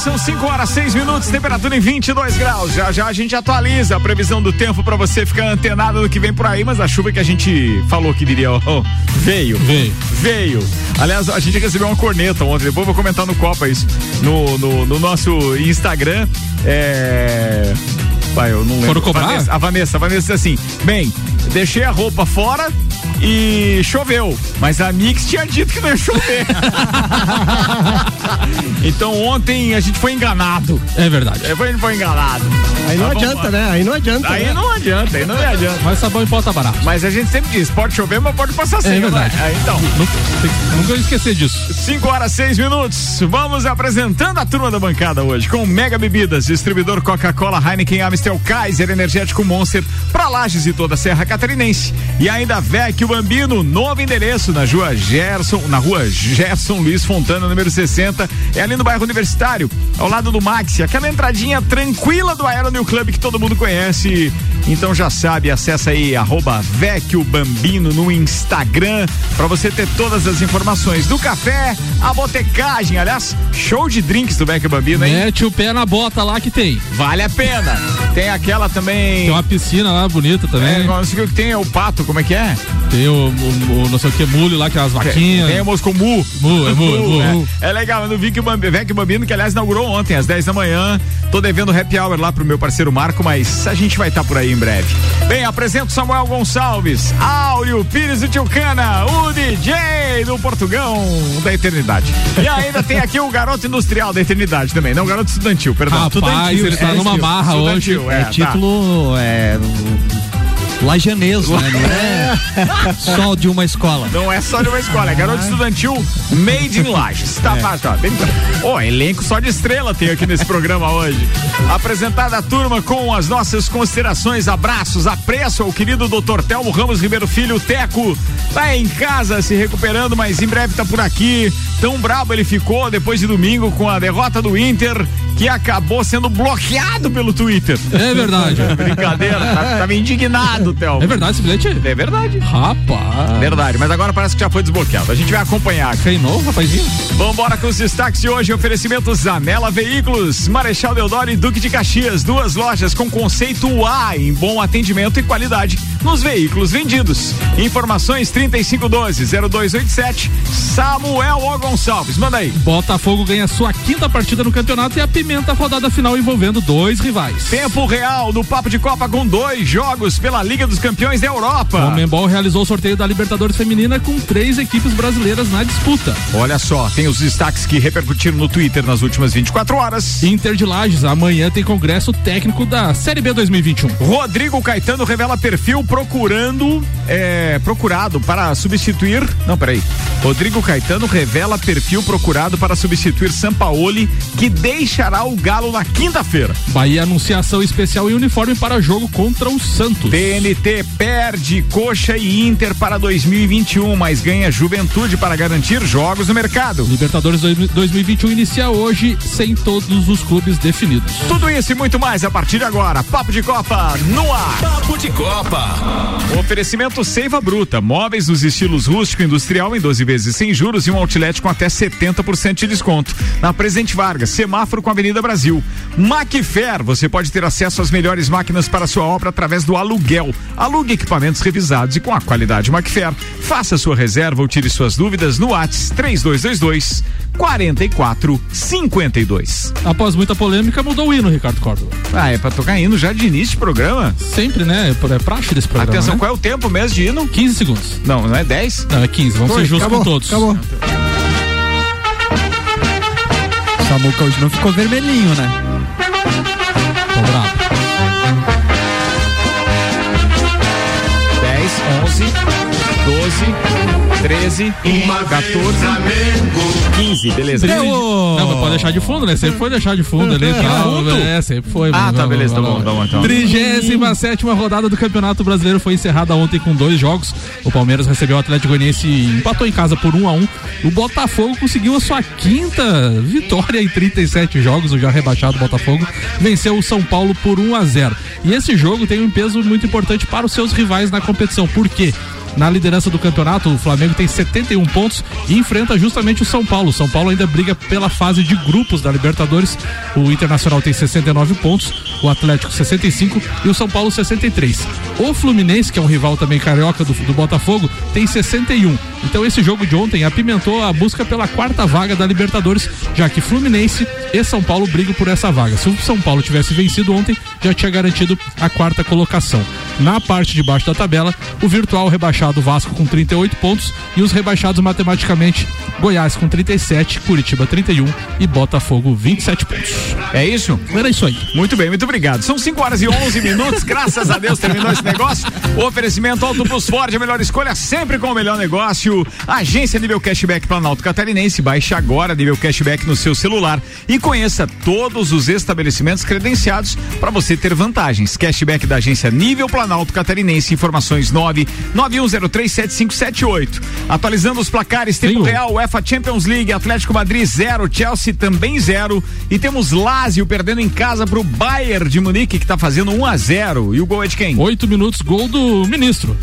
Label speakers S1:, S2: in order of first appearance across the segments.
S1: São 5 horas 6 minutos, temperatura em 22 graus. Já já a gente atualiza a previsão do tempo para você ficar antenado no que vem por aí, mas a chuva que a gente falou que viria oh, veio.
S2: Veio.
S1: Veio. Aliás, a gente recebeu uma corneta ontem, depois vou comentar no Copa isso. No, no, no nosso Instagram. É. Pai, eu não lembro.
S2: Foram cobrar?
S1: A Vanessa, a Vanessa disse assim: bem, deixei a roupa fora e choveu. Mas a Mix tinha dito que não ia chover. então ontem a gente foi enganado.
S2: É verdade.
S1: É, foi, foi enganado.
S3: Aí não
S1: vamos
S3: adianta, né? Aí não adianta.
S1: Aí
S3: né?
S1: não adianta, aí não adianta.
S2: Mas sabão em pó tá barato.
S1: Mas a gente sempre diz, pode chover, mas pode passar seco.
S2: É verdade.
S1: né? Então,
S2: Nunca, tem- nunca esquecer disso.
S1: 5 horas 6 minutos. Vamos apresentando a turma da bancada hoje com Mega Bebidas, distribuidor Coca-Cola, Heineken, Amstel, Kaiser, Energético Monster, pra Lages e toda a Serra Catarinense. E ainda Vecchio Bambino, novo endereço na rua Gerson, na rua Gerson Luiz Fontana, número 60. É ali no bairro Universitário, ao lado do Maxi, aquela entradinha tranquila do Aero New Club que todo mundo conhece. Então já sabe, acessa aí arroba Vecchio Bambino no Instagram pra você ter todas as informações do café, a botecagem, aliás, show de drinks do Vecchio Bambino, hein?
S2: Mete o pé na bota lá que tem.
S1: Vale a pena. Tem aquela também.
S2: Tem uma piscina lá bonita
S1: É,
S2: também.
S1: não sei o que tem, é o pato, como é que é?
S2: Tem o, o- o não sei o que, mule lá, que é as vaquinhas.
S1: Tem o Moscou Mu.
S2: Mu, é mu, é mu.
S1: É, é legal, no Vecchio Bambino, que aliás inaugurou ontem, às 10 da manhã. Tô devendo happy hour lá pro meu parceiro Marco, mas a gente vai estar por aí em breve. Bem, apresento Samuel Gonçalves, Áureo Pires e Tchucana, o DJ do Portugão da Eternidade. E ainda tem aqui o garoto industrial da Eternidade também, não o garoto estudantil, perdão.
S2: Rapaz, ele tá numa marra hoje.
S1: Estudantil, é,
S4: É
S1: tá.
S4: título é, lajaneso, né? Não é só de uma escola.
S1: Não é só de uma escola, é garoto estudantil made in Lages. Tá fácil, tá? Ó, elenco só de estrela tem aqui nesse programa hoje. Apresentada a turma com as nossas considerações, abraços, apreço ao querido Dr. Telmo Ramos Ribeiro Filho, o Teco. Tá em casa se recuperando, mas em breve tá por aqui. Tão brabo ele ficou depois de domingo com a derrota do Inter, que acabou sendo bloqueado pelo Twitter.
S2: É verdade.
S1: Brincadeira, tá- tava indignado, Telmo.
S2: É verdade esse bilhete?
S1: É verdade.
S2: Rapaz.
S1: Verdade, mas agora parece que já foi desbloqueado. A gente vai acompanhar.
S2: Treinou, rapazinho?
S1: Vambora com os destaques de hoje. Oferecimento Zanela Veículos, Marechal Deodoro e Duque de Caxias. Duas lojas com conceito A em bom atendimento e qualidade nos veículos vendidos. Informações 3512-0287. Samuel O. Gonçalves. Manda aí.
S2: Botafogo ganha sua quinta partida no campeonato e apimenta a rodada final envolvendo dois rivais.
S1: Tempo real do Papo de Copa com dois jogos pela Liga dos Campeões da
S2: O
S1: Europa.
S2: Membol realizou o sorteio da Libertadores Feminina com três equipes brasileiras na disputa.
S1: Olha só, tem os destaques que repercutiram no Twitter nas últimas 24 horas.
S2: Inter de Lages, amanhã tem congresso técnico da Série B 2021.
S1: Rodrigo Caetano revela perfil procurando, é, procurado para substituir. Não, peraí. Rodrigo Caetano revela perfil procurado para substituir Sampaoli, que deixará o Galo na quinta-feira.
S2: Bahia anunciação especial em uniforme para jogo contra o Santos.
S1: TNT perde Coxa e Inter para 2021, mas ganha Juventude para garantir jogos no mercado.
S2: Libertadores 2021 inicia hoje sem todos os clubes definidos.
S1: Tudo isso e muito mais a partir de agora. Papo de Copa no ar.
S5: Papo de Copa.
S1: Oferecimento Seiva Bruta, móveis nos estilos rústico e industrial em 12 vezes sem juros e um outlet com até 70% de desconto. Na Presidente Vargas, semáforo com a Avenida Brasil. Macfair, você pode ter acesso às melhores máquinas para sua obra através do aluguel. Alugue equipamentos revisados e com a qualidade Macfair. Faça sua reserva ou tire suas dúvidas no WhatsApp 3222 4452.
S2: Após muita polêmica, mudou o hino, Ricardo Córdova.
S1: Ah, é pra tocar hino já de início de programa?
S2: Sempre, né? É praxe desse programa.
S1: Atenção,
S2: né?
S1: qual é o tempo mesmo de hino?
S2: 15 segundos.
S1: Não, não é 10?
S2: Não, é 15. Vamos
S3: Foi,
S2: ser justos
S3: acabou,
S2: com todos.
S3: Acabou.
S4: Samuca hoje não ficou vermelhinho, né?
S2: Tô bravo.
S1: 10, 11, 12, 13, 14, 15, beleza.
S2: Não, mas pode deixar de fundo, né? Sempre foi deixar de fundo ali e tal. É, sempre foi.
S1: Ah, tá,
S2: vamos-
S1: beleza, tá
S2: vamos
S1: bom, tá bom, então.
S2: 37 rodada do Campeonato Brasileiro foi encerrada ontem com dois jogos. O Palmeiras recebeu o Atlético Goianiense e empatou em casa por 1 a 1 O Botafogo conseguiu a sua quinta vitória em 37 jogos, o já rebaixado Botafogo venceu o São Paulo por 1 a 0 E esse jogo tem um peso muito importante para os seus rivais na competição. Por quê? Na liderança do campeonato. O Flamengo tem 71 pontos e enfrenta justamente o São Paulo. O São Paulo ainda briga pela fase de grupos da Libertadores. O Internacional tem 69 pontos, o Atlético 65 e o São Paulo 63. O Fluminense, que é um rival também carioca do, do Botafogo, tem 61. Então esse jogo de ontem apimentou a busca pela quarta vaga da Libertadores, já que Fluminense e São Paulo brigam por essa vaga. Se o São Paulo tivesse vencido ontem, já tinha garantido a quarta colocação. Na parte de baixo da tabela, o virtual rebaixado Vasco com 38 pontos e os rebaixados matematicamente Goiás com 37, Curitiba 31 e Botafogo 27 pontos.
S1: É isso?
S2: Era isso aí.
S1: Muito bem, muito obrigado. São 5 horas e 11 minutos, graças a Deus terminou esse negócio. O oferecimento Auto Plus Ford, a melhor escolha sempre com o melhor negócio. Agência Nível Cashback Planalto Catarinense, baixe agora Nível Cashback no seu celular e conheça todos os estabelecimentos credenciados para você ter vantagens. Cashback da agência Nível Planalto Catarinense, informações 9 91037578. Atualizando os placares, tempo real, UEFA Champions League, Atlético Madrid 0, Chelsea também 0 e temos Lazio perdendo em casa pro Bayern de Munique que tá fazendo 1 a 0 e o gol é de quem?
S2: Oito minutos, gol do ministro.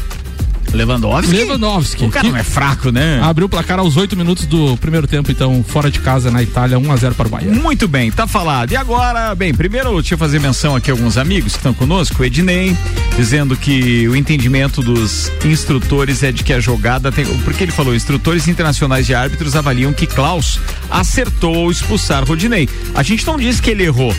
S1: Lewandowski.
S2: Lewandowski.
S1: O cara não é fraco, né?
S2: Abriu o placar aos oito minutos do primeiro tempo, então, fora de casa na Itália, 1 a 0 para o Bayern.
S1: Muito bem, tá falado. E agora, bem, primeiro deixa eu fazer menção aqui a alguns amigos que estão conosco. O Ednei, dizendo que o entendimento dos instrutores é de que a jogada tem. Porque ele falou, instrutores internacionais de árbitros avaliam que Klaus acertou ao expulsar Rodinei. A gente não disse que ele errou.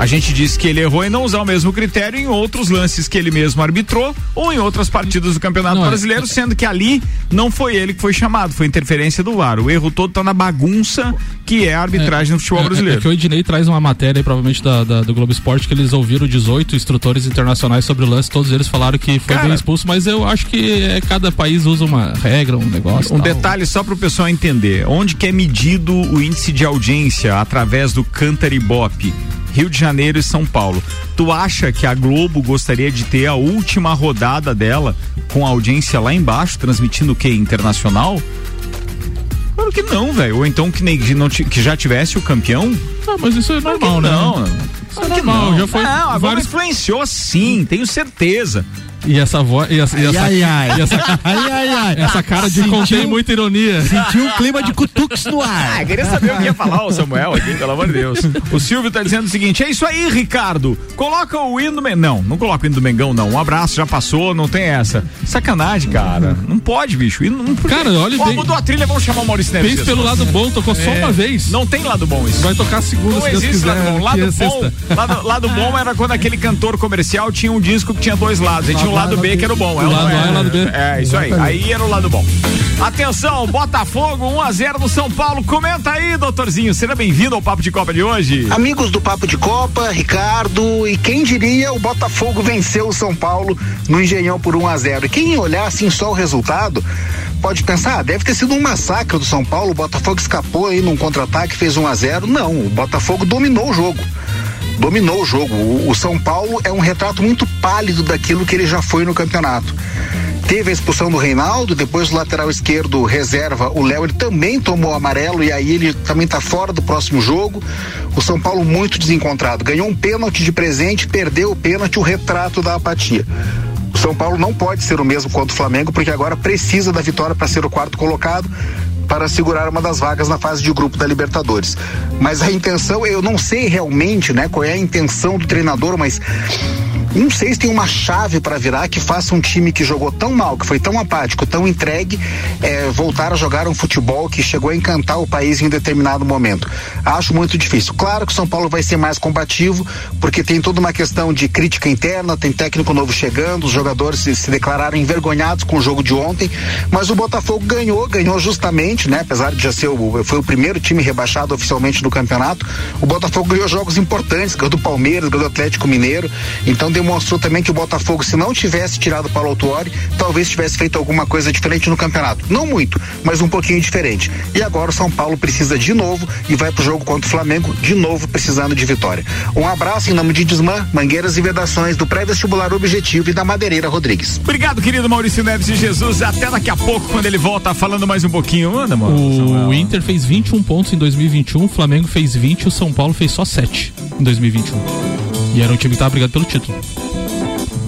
S1: A gente disse que ele errou em não usar o mesmo critério em outros lances que ele mesmo arbitrou ou em outras partidas do Campeonato
S2: Não, é-
S1: Brasileiro, sendo que ali não foi ele que foi chamado, foi interferência do VAR. O erro todo tá na bagunça que é a arbitragem no futebol
S2: É,
S1: brasileiro.
S2: é que o Ednei traz uma matéria aí, provavelmente da, da- do Globo Esporte, que eles ouviram 18 instrutores internacionais sobre o lance, todos eles falaram que foi
S1: Cara-
S2: bem expulso, mas eu acho que é, cada país usa uma regra, um negócio.
S1: Um
S2: tal.
S1: detalhe só para o pessoal entender: onde que é medido o índice de audiência através do Cantaribop? Rio de Janeiro e São Paulo. Tu acha que a Globo gostaria de ter a última rodada dela com a audiência lá embaixo, transmitindo o que? Internacional? Claro que não, velho. Ou então que, nem, que, já tivesse o campeão?
S2: Ah, mas isso é
S1: Claro
S2: normal, né?
S1: não.
S2: Isso é
S1: Claro que
S2: normal,
S1: não.
S2: já foi
S1: Não,
S2: vários-
S1: influenciou sim, tenho certeza.
S2: E essa voz. E essa, e essa,
S4: Ai, ai, ai.
S2: e essa,
S4: Ai, ai, ai.
S2: essa cara de
S4: Sentiu-
S2: contém muita ironia.
S4: Sentiu um clima de cutuques no
S1: Ah,
S4: ar.
S1: queria saber o que ia falar o Samuel aqui, pelo amor de Deus. O Silvio tá dizendo o seguinte: é isso aí, Ricardo. Coloca o hino do Mengão. Não, não coloca o hino do Mengão, não. Um abraço, já passou, não tem essa. Sacanagem, cara. Não pode, bicho. Hino, não,
S2: Cara, olha
S1: Ó,
S2: bem-
S1: mudou a trilha, vamos chamar o Maurício Neves.
S2: Fez pelo lado bom, tocou só uma vez.
S1: É. Não tem lado bom isso.
S2: Vai tocar segunda,
S1: Não
S2: se Deus
S1: existe
S2: quiser.
S1: lado bom. Lado
S2: é
S1: bom, lado, lado bom era quando aquele cantor comercial tinha um disco que tinha dois lados. Aí tinha o lado B que era o bom.
S2: O lado A e o lado B.
S1: É, isso aí. Aí era o lado bom. Atenção, Botafogo 1 a 0 no São Paulo. Comenta aí, doutorzinho. Seja bem-vindo ao Papo de Copa de hoje.
S3: Amigos do Papo de Copa, Ricardo, e quem diria o Botafogo venceu o São Paulo no Engenhão por 1 a 0 E quem olhar assim só o resultado pode pensar, ah, deve ter sido um massacre do São Paulo, o Botafogo escapou aí num contra-ataque, fez 1 a 0 Não, o Botafogo dominou o jogo. Dominou o jogo. O, o São Paulo é um retrato muito pálido daquilo que ele já foi no campeonato. Teve a expulsão do Reinaldo, depois o lateral esquerdo reserva, o Léo, ele também tomou amarelo e aí ele também está fora do próximo jogo. O São Paulo muito desencontrado. Ganhou um pênalti de presente, perdeu o pênalti, o retrato da apatia. O São Paulo não pode ser o mesmo quanto o Flamengo, porque agora precisa da vitória para ser o quarto colocado para segurar uma das vagas na fase de grupo da Libertadores. Mas a intenção, eu não sei realmente, né, qual é a intenção do treinador, mas não sei se tem uma chave para virar que faça um time que jogou tão mal, que foi tão apático, tão entregue, eh, voltar a jogar um futebol que chegou a encantar o país em determinado momento. Acho muito difícil. Claro que São Paulo vai ser mais combativo, porque tem toda uma questão de crítica interna, tem técnico novo chegando, os jogadores se, se declararam envergonhados com o jogo de ontem, mas o Botafogo ganhou, ganhou justamente, né? Apesar de já ser o, foi o primeiro time rebaixado oficialmente do campeonato, o Botafogo ganhou jogos importantes, ganhou do Palmeiras, ganhou do Atlético Mineiro, então demonstrou também que o Botafogo, se não tivesse tirado o Paulo Autuori, talvez tivesse feito alguma coisa diferente no campeonato. Não muito, mas um pouquinho diferente. E agora o São Paulo precisa de novo e vai pro jogo contra o Flamengo, de novo precisando de vitória. Um abraço em nome de Desmã, Mangueiras e Vedações, do pré-vestibular Objetivo e da Madeireira Rodrigues.
S1: Obrigado, querido Maurício Neves de Jesus. Até daqui a pouco, quando ele volta falando mais um pouquinho. Anda, mano.
S2: O Inter fez 21 pontos em 2021, o Flamengo fez 20 e o São Paulo fez só 7 em 2021. E era um time que tava brigando pelo título.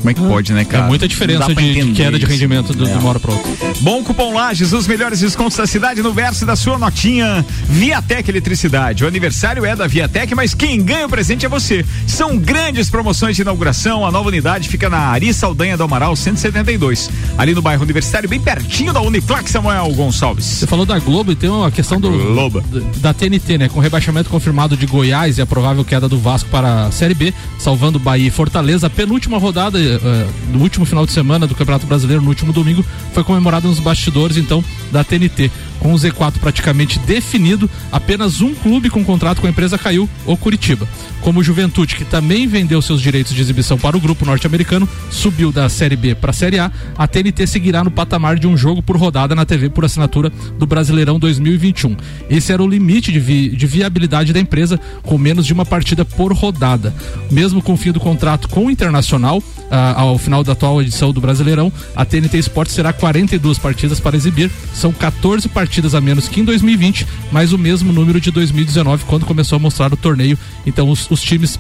S1: Como é que pode, né, cara?
S2: É muita diferença de, de, queda de rendimento do, é. de uma hora para outra.
S1: Bom cupom Lages, os melhores descontos da cidade no verso da sua notinha. Viatec Eletricidade. O aniversário é da Viatec, mas quem ganha o presente é você. São grandes promoções de inauguração. A nova unidade fica na Ari Saldanha do Amaral 172, ali no bairro Universitário, bem pertinho da Uniflac Samuel Gonçalves.
S2: Você falou da Globo e tem uma questão do Globo. da TNT, né? Com rebaixamento confirmado de Goiás e a provável queda do Vasco para a Série B, salvando Bahia e Fortaleza. A penúltima rodada do último final de semana do Campeonato Brasileiro, no último domingo, foi comemorada nos bastidores, então, da TNT. Com o Z4 praticamente definido, apenas um clube com contrato com a empresa caiu, o Curitiba. Como o Juventude, que também vendeu seus direitos de exibição para o grupo norte-americano, subiu da Série B para a Série A, a TNT seguirá no patamar de um jogo por rodada na TV por assinatura do Brasileirão 2021. Esse era o limite de, vi de viabilidade da empresa, com menos de uma partida por rodada. Mesmo com o fim do contrato com o Internacional, ah, ao final da atual edição do Brasileirão, a TNT Esportes terá 42 partidas para exibir, são 14 partidas a menos que em 2020, mas o mesmo número de 2019, quando começou a mostrar o torneio. Então, os, os times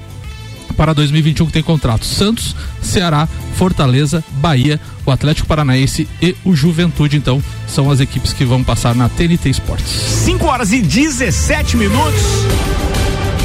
S2: para 2021 que tem contrato: Santos, Ceará, Fortaleza, Bahia, o Atlético Paranaense e o Juventude. Então, são as equipes que vão passar na TNT Esportes.
S1: 5 horas e 17 minutos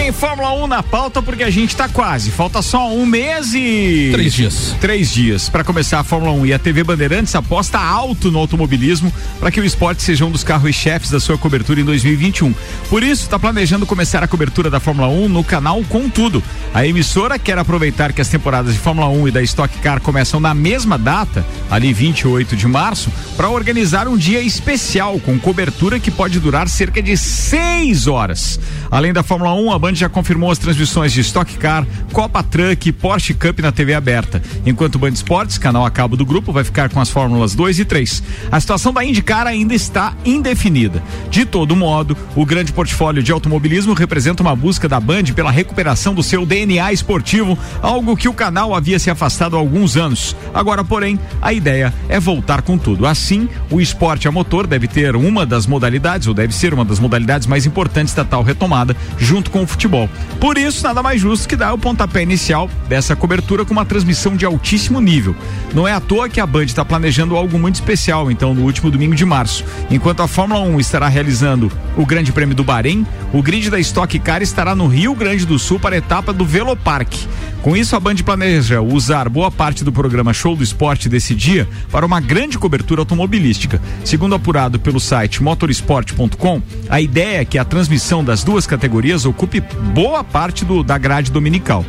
S1: tem Fórmula 1 na pauta porque a gente tá quase. Falta só um mês e.
S2: Três dias.
S1: Três dias para começar a Fórmula 1. E a TV Bandeirantes aposta alto no automobilismo para que o esporte seja um dos carros-chefes da sua cobertura em 2021. Por isso, está planejando começar a cobertura da Fórmula 1 no canal Com Tudo. A emissora quer aproveitar que as temporadas de Fórmula 1 e da Stock Car começam na mesma data, ali 28 de março, para organizar um dia especial com cobertura que pode durar cerca de seis horas. Além da Fórmula 1, a Band já confirmou as transmissões de Stock Car, Copa Truck e Porsche Cup na TV aberta. Enquanto o Band Esportes, canal a cabo do grupo, vai ficar com as Fórmulas 2 e 3. A situação da IndyCar ainda está indefinida. De todo modo, o grande portfólio de automobilismo representa uma busca da Band pela recuperação do seu DNA esportivo, algo que o canal havia se afastado há alguns anos. Agora, porém, a ideia é voltar com tudo. Assim, o esporte a motor deve ter uma das modalidades, ou deve ser uma das modalidades mais importantes da tal retomada, junto com o futebol futebol. Por isso, nada mais justo que dar o pontapé inicial dessa cobertura com uma transmissão de altíssimo nível. Não é à toa que a Band está planejando algo muito especial, então, no último domingo de março. Enquanto a Fórmula 1 estará realizando o Grande Prêmio do Bahrein, o grid da Stock Car estará no Rio Grande do Sul para a etapa do Velopark. Com isso, a Band planeja usar boa parte do programa Show do Esporte desse dia para uma grande cobertura automobilística. Segundo apurado pelo site motorsport.com, a ideia é que a transmissão das duas categorias ocupe boa parte do, da grade dominical.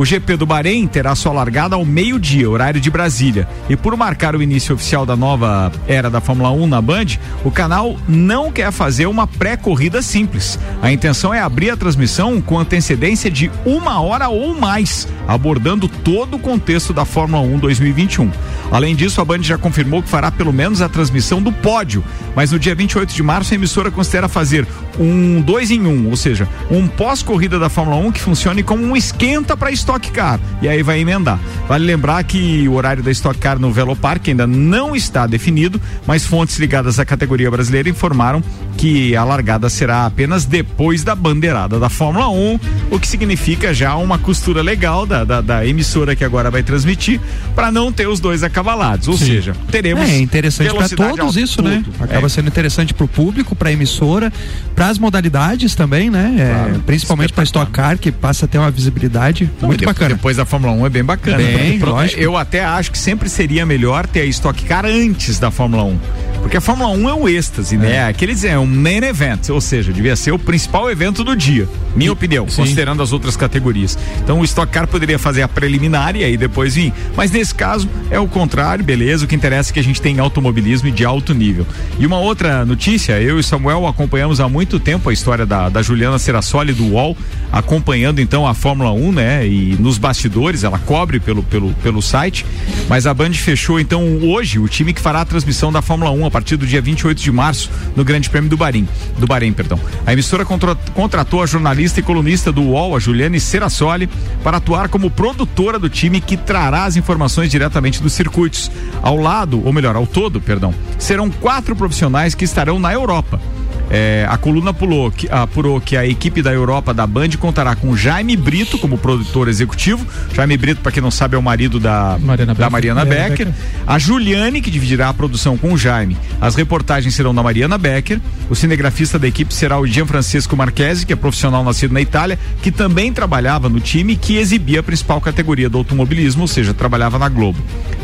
S1: O GP do Bahrein terá sua largada ao meio-dia, horário de Brasília. E por marcar o início oficial da nova era da Fórmula 1 na Band, o canal não quer fazer uma pré-corrida simples. A intenção é abrir a transmissão com antecedência de uma hora ou mais, abordando todo o contexto da Fórmula 1 2021. Além disso, a Band já confirmou que fará pelo menos a transmissão do pódio, mas no dia 28 de março a emissora considera fazer um dois em um, ou seja, um pós-corrida da Fórmula 1 que funcione como um esquenta para Stock Car. E aí vai emendar. Vale lembrar que o horário da Stock Car no Velopark ainda não está definido, mas fontes ligadas à categoria brasileira informaram que a largada será apenas depois da bandeirada da Fórmula 1, o que significa já uma costura legal da, da, da emissora que agora vai transmitir para não ter os dois acabalados. Ou Sim. seja, teremos.
S4: É interessante para todos isso, né? Acaba é. sendo interessante para o público, para a emissora, para as modalidades também, né? É, claro. É, principalmente para Stock Car, que passa a ter uma visibilidade então, muito
S1: depois,
S4: bacana.
S1: Depois da Fórmula 1 é bem bacana. Bem, lógico. Eu até acho que sempre seria melhor ter a Stock Car antes da Fórmula 1. Porque a Fórmula 1 é o êxtase, né? é. né? Aqueles é um main event, ou seja, devia ser o principal evento do dia. Minha e, opinião, sim. considerando as outras categorias. Então o Stock Car poderia fazer a preliminar e aí depois vir. Mas nesse caso é o contrário, beleza. O que interessa é que a gente tem automobilismo de alto nível. E uma outra notícia, eu e Samuel acompanhamos há muito tempo a história da, da Juliana Serassoli do UOL, acompanhando então a Fórmula 1, né? E nos bastidores, ela cobre pelo, pelo, pelo site. Mas a Band fechou então hoje o time que fará a transmissão da Fórmula 1 a partir do dia 28 de março no Grande Prêmio do Bahrein. Do Bahrein, perdão. A emissora contratou a jornalista e colunista do UOL, a Juliane Serassoli, para atuar como produtora do time que trará as informações diretamente dos circuitos. Ao lado, ou melhor, ao todo, perdão, serão quatro profissionais que estarão na Europa. É, a coluna pulou, que, apurou que a equipe da Europa da Band contará com Jaime Brito como produtor executivo. Jaime Brito, para quem não sabe, é o marido da Mariana, da Mariana Becker. Becker. A Juliane, que dividirá a produção com o Jaime. As reportagens serão da Mariana Becker. O cinegrafista da equipe será o Gianfrancesco Marchesi, que é profissional nascido na Itália, que também trabalhava no time que exibia a principal categoria do automobilismo, ou seja, trabalhava na Globo.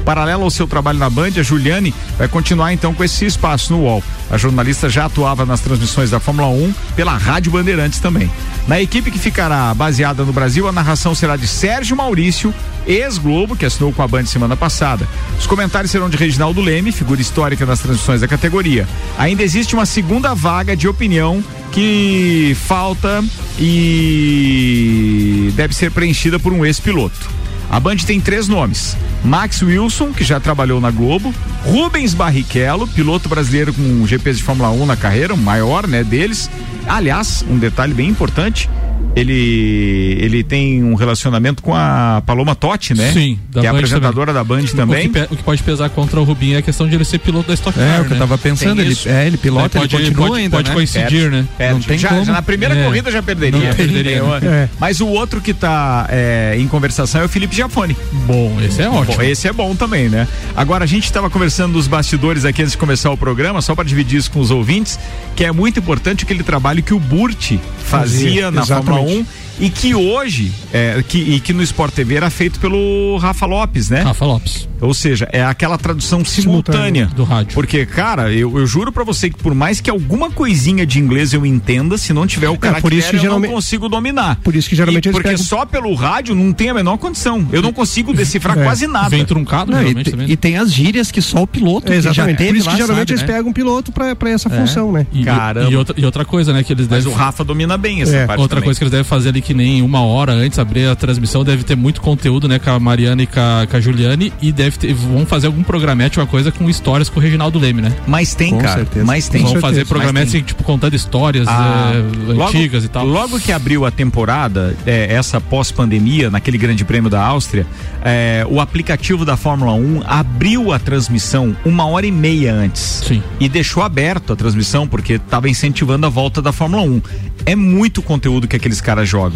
S1: Paralelo ao seu trabalho na Band, a Juliane vai continuar então com esse espaço no UOL. A jornalista já atuava nas transmissões da Fórmula 1 pela Rádio Bandeirantes também. Na equipe que ficará baseada no Brasil, a narração será de Sérgio Maurício, ex-Globo, que assinou com a Band semana passada. Os comentários serão de Reginaldo Leme, figura histórica nas transmissões da categoria. Ainda existe uma segunda vaga de opinião que falta e deve ser preenchida por um ex-piloto. A Band tem três nomes: Max Wilson, que já trabalhou na Globo, Rubens Barrichello, piloto brasileiro com GPs de Fórmula 1 na carreira, o maior, né, deles. Aliás, um detalhe bem importante, ele ele tem um relacionamento com a Paloma Totti, né?
S2: Sim,
S1: da que é apresentadora também. da Band também.
S2: O que, o que, pode pesar contra o Rubinho é a questão de ele ser piloto da Stock Car.
S4: É, o que eu né? tava pensando, ele, é, ele pilota,
S2: pode, ele continua
S4: pode,
S2: ainda, pode né? coincidir,
S1: perde, né? Perde. Não tem já, como. já na primeira é. corrida já perderia. perderia. É. Mas o outro que tá é, em conversação é o Felipe Giafone.
S2: Bom, esse é ótimo.
S1: Bom, esse é bom também, né? Agora a gente estava conversando dos bastidores aqui antes de começar o programa, só para dividir isso com os ouvintes, que é muito importante aquele trabalho que o Burt fazia, fazia na exatamente. Fórmula 1 Verdade. E que hoje, é, que, e que no Sport TV era feito pelo Rafa Lopes, né?
S2: Rafa Lopes.
S1: Ou seja, é aquela tradução simultânea,
S2: do rádio.
S1: Porque, cara, eu, eu juro para você que por mais que alguma coisinha de inglês eu entenda, se não tiver o cara é,
S4: por isso que geralmente,
S1: eu não consigo dominar.
S4: Por isso que geralmente
S1: e, Porque pegam... só pelo rádio não tem a menor condição. Eu não consigo decifrar é. quase nada.
S2: Vem truncado,
S4: não, e, também. e tem as gírias que só o piloto
S6: é, exatamente.
S4: Por
S6: isso que geralmente sabe, eles né? pegam um piloto para essa é. função, né?
S2: E, Caramba. E outra, e outra coisa, né, que eles devem...
S1: Mas o Rafa domina bem essa
S2: é.
S1: parte
S2: Outra
S1: também.
S2: coisa que eles devem fazer ali que nem uma hora antes abrir a transmissão, deve ter muito conteúdo, né, com a Mariana e com a, com a Juliane e deve ter, vão fazer algum programete, uma coisa com histórias com o Reginaldo Leme, né?
S1: Mas tem, com cara. Certeza. Mas tem.
S2: Vão fazer programetes, assim, tipo, contando histórias ah, é, logo, antigas e tal.
S1: Logo que abriu a temporada, é, essa pós-pandemia, naquele grande prêmio da Áustria, é, o aplicativo da Fórmula 1 abriu a transmissão uma hora e meia antes.
S2: Sim.
S1: E deixou aberto a transmissão, porque estava incentivando a volta da Fórmula 1. É muito conteúdo que aqueles caras jogam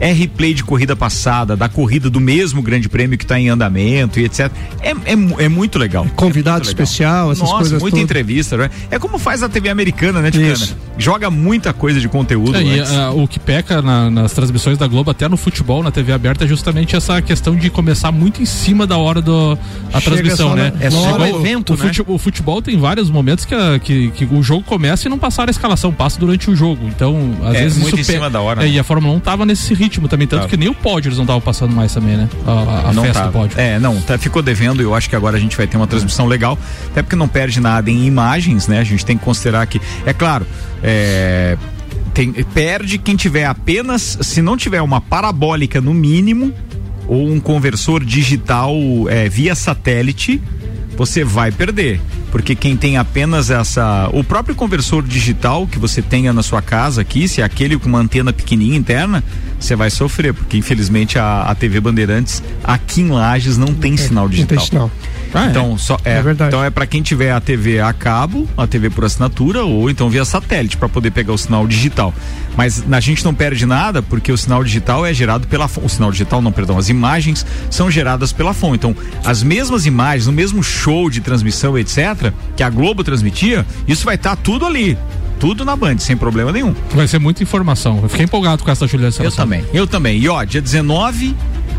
S1: é replay de corrida passada, da corrida do mesmo grande prêmio que está em andamento e etc. É, é, é muito legal.
S6: Convidado é muito especial, essas
S1: Nossa,
S6: coisas.
S1: muita entrevista, né? É como faz a TV americana, né, Ticana? Joga muita coisa de conteúdo. É,
S2: e, uh, o que peca na, nas transmissões da Globo, até no futebol, na TV aberta, é justamente essa questão de começar muito em cima da hora da transmissão, né?
S4: É só o evento,
S2: o,
S4: né?
S2: Futebol, o futebol tem vários momentos que, a, que, que, o jogo começa e não passar a escalação, passa durante o jogo. Então, às
S1: é,
S2: vezes
S1: muito
S2: isso
S1: em cima da hora.
S2: É, né? E a Fórmula 1 tava nesse ritmo também, tanto tá. que nem o pódio eles não estavam passando mais também, né? A, a não festa tá. do pódio.
S1: É, não, tá, ficou devendo eu acho que agora a gente vai ter uma transmissão legal, até porque não perde nada em imagens, né? A gente tem que considerar que, é claro, é, tem, perde quem tiver apenas, se não tiver uma parabólica no mínimo, ou um conversor digital é, via satélite, você vai perder. Porque quem tem apenas essa. O próprio conversor digital que você tenha na sua casa aqui, se é aquele com uma antena pequenininha interna, você vai sofrer, porque infelizmente a, a TV Bandeirantes aqui em Lages não tem sinal digital. Não tem sinal. Ah, é. então, é. só é, é verdade. então é para quem tiver a TV a cabo, a TV por assinatura ou então via satélite para poder pegar o sinal digital. Mas a gente não perde nada porque o sinal digital é gerado pela o sinal digital não, perdão, as imagens são geradas pela fonte. Então, as mesmas imagens, o mesmo show de transmissão, etc, que a Globo transmitia, isso vai estar tá tudo ali tudo na Band, sem problema nenhum.
S2: Vai ser muita informação. Eu fiquei empolgado com essa Juliana
S1: Eu também, eu também. E ó, dia 19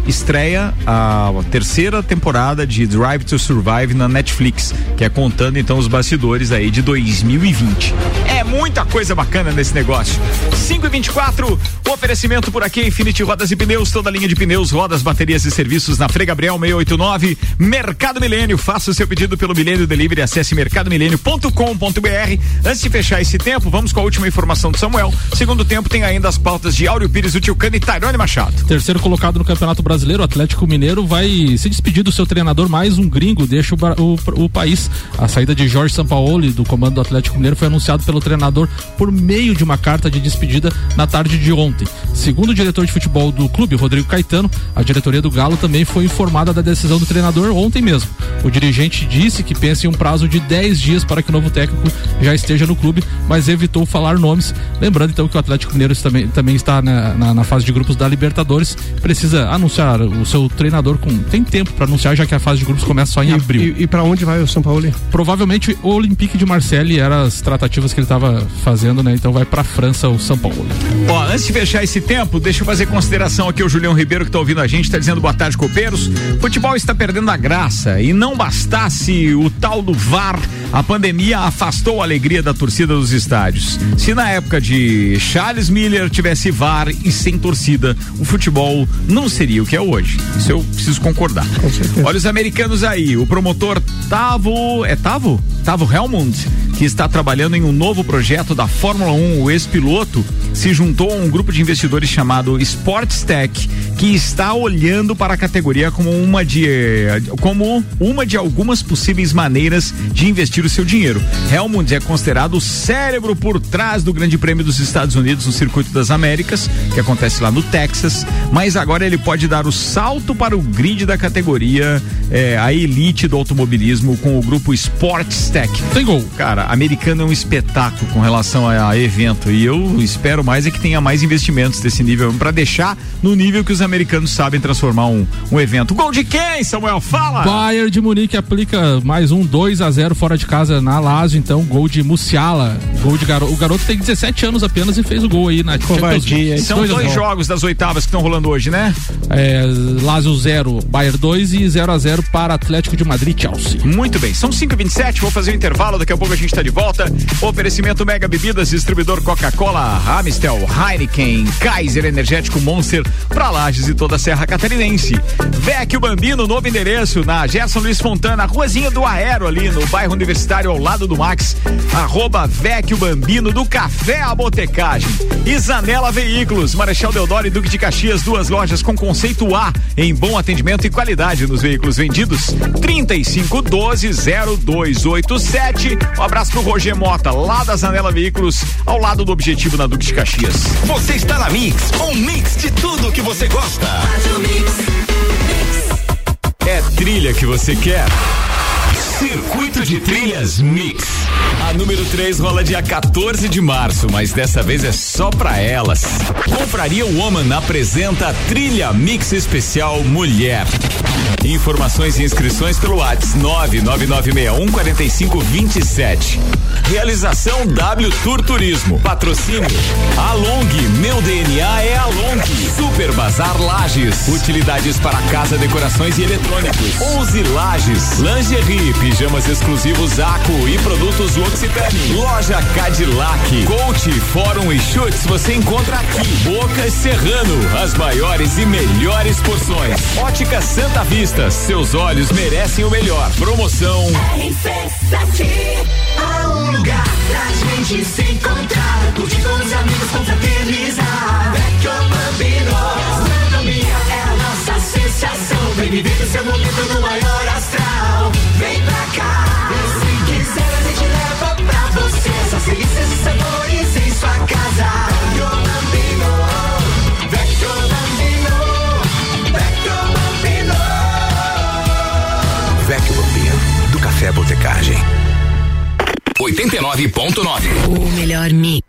S1: estreia a terceira temporada de Drive to Survive na Netflix, que é contando então os bastidores aí de 2020. É muita coisa bacana nesse negócio. 5 e 24 oferecimento por aqui, Infinity Rodas e Pneus, toda linha de pneus, rodas, baterias e serviços na Frei Gabriel 689, Mercado Milênio. Faça o seu pedido pelo Milênio Delivery, acesse mercadomilênio.com.br. Antes de fechar esse tempo, vamos com a última informação do Samuel. Segundo tempo tem ainda as pautas de Áureo Pires, o Tilcano e Tairone Machado.
S2: Terceiro colocado no Campeonato Brasileiro, o Atlético Mineiro vai se despedir do seu treinador, mais um gringo, deixa o, o, o país. A saída de Jorge Sampaoli do comando do Atlético Mineiro foi anunciado pelo treinador por meio de uma carta de despedida na tarde de ontem. Segundo o diretor de futebol do clube, Rodrigo Caetano, a diretoria do Galo também foi informada da decisão do treinador ontem mesmo. O dirigente disse que pensa em um prazo de 10 dias para que o novo técnico já esteja no clube, mas evitou falar nomes. Lembrando então que o Atlético Mineiro também, também está na, na, na fase de grupos da Libertadores, precisa anunciar o seu treinador com tem tempo para anunciar já que a fase de grupos começa só em
S6: e,
S2: abril.
S6: E, e para onde vai o São Paulo?
S2: Provavelmente o Olympique de Marseille era as tratativas que ele estava fazendo, né? Então vai para França o São Paulo.
S1: Ó, antes de fechar esse tempo, deixa eu fazer consideração aqui o Julião Ribeiro que está ouvindo a gente, está dizendo boa tarde copeiros. Futebol está perdendo a graça e não bastasse o tal do VAR, a pandemia afastou a alegria da torcida dos estádios. Se na época de Charles Miller tivesse VAR e sem torcida, o futebol não seria o que é hoje. Isso eu preciso concordar. Olha os americanos aí, o promotor Tavo, é Tavo? Tavo Helmund, que está trabalhando em um novo projeto da Fórmula 1, o ex-piloto, se juntou a um grupo de investidores chamado Sports Tech, que está olhando para a categoria como uma de como uma de algumas possíveis maneiras de investir o seu dinheiro. Helmund é considerado o cérebro por trás do Grande Prêmio dos Estados Unidos no Circuito das Américas, que acontece lá no Texas, mas agora ele pode dar o salto para o grid da categoria, é, a elite do automobilismo com o grupo Sports Tech.
S2: Tem gol.
S1: Cara, americano é um espetáculo com relação a, a evento e eu espero mais é que tenha mais investimentos desse nível para deixar no nível que os americanos sabem transformar um, um evento. Gol de quem, Samuel? Fala!
S2: Bayern de Munique aplica mais um 2 a 0 fora de casa na Lazio, então gol de Musiala, gol de garoto. O garoto tem 17 anos apenas e fez o gol aí na
S1: Covardia. São dois, dois jogos das oitavas que estão rolando hoje, né?
S2: É, Lazio 0, Bayern 2 e 0 a 0 para Atlético de Madrid Chelsea.
S1: Muito bem, são 5 e 27 vou fazer o um intervalo, daqui a pouco a gente está de volta. Oferecimento Mega Bebidas, distribuidor Coca-Cola, Amistel, Heineken, Kaiser Energético Monster, para Lages e toda a Serra Catarinense. Vecchio Bambino, novo endereço na Gerson Luiz Fontana, ruazinha do Aero ali no bairro Universitário ao lado do Max. Arroba Vecchio Bambino do Café a Botecagem. Isanela Veículos, Marechal Deodoro e Duque de Caxias, duas lojas com conceito A em bom atendimento e qualidade nos veículos vendidos. 3512 0287. Um abraço pro Roger Mota, lá da Zanela Veículos, ao lado do Objetivo na Duque de Caxias.
S5: Você está na Mix, um mix de tudo que você gosta.
S1: É trilha que você quer?
S5: Circuito de Trilhas Mix.
S1: A número 3 rola dia 14 de março, mas dessa vez é só pra elas. Compraria Woman apresenta Trilha Mix Especial Mulher. Informações e inscrições pelo WhatsApp 99961 4527. Realização W Tour Turismo. Patrocínio Along. Meu DNA é Along. Super Bazar Lages. Utilidades para casa, decorações e eletrônicos. 11 Lages. Lingerie, pijamas exclusivos Aco e produtos Occitane. Loja Cadillac. Coach, Fórum e Chutes você encontra aqui. Boca Serrano. As maiores e melhores porções. Ótica Santa Vista. Seus olhos merecem o melhor. Promoção.
S7: Há um lugar pra gente se encontrar, curtir com os amigos, confraternizar. Vecchio Bambino, gastronomia é a nossa sensação. Vem viver o seu momento no maior astral. Vem pra delícias e sabores em sua casa. Vecchio Bambino, Vecchio Bambino, Vecchio Bambino.
S5: Vecchio Bambino, do Café Botecagem. 89.9.
S8: O melhor mix.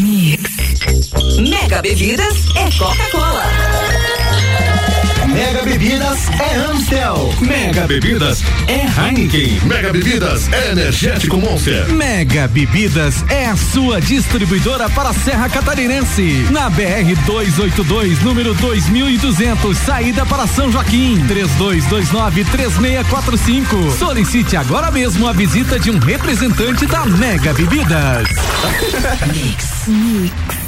S8: Mix.
S9: Mega Bebidas é Coca-Cola.
S5: Mega Bebidas é Amstel.
S8: Mega Bebidas é Heineken.
S9: Mega Bebidas é Energético Monster.
S10: Mega Bebidas é a sua distribuidora para a Serra Catarinense. Na BR 282, número 2200, saída para São Joaquim. 3229 3645. Solicite agora mesmo a visita de um representante da Mega Bebidas.
S7: Mix. Mix.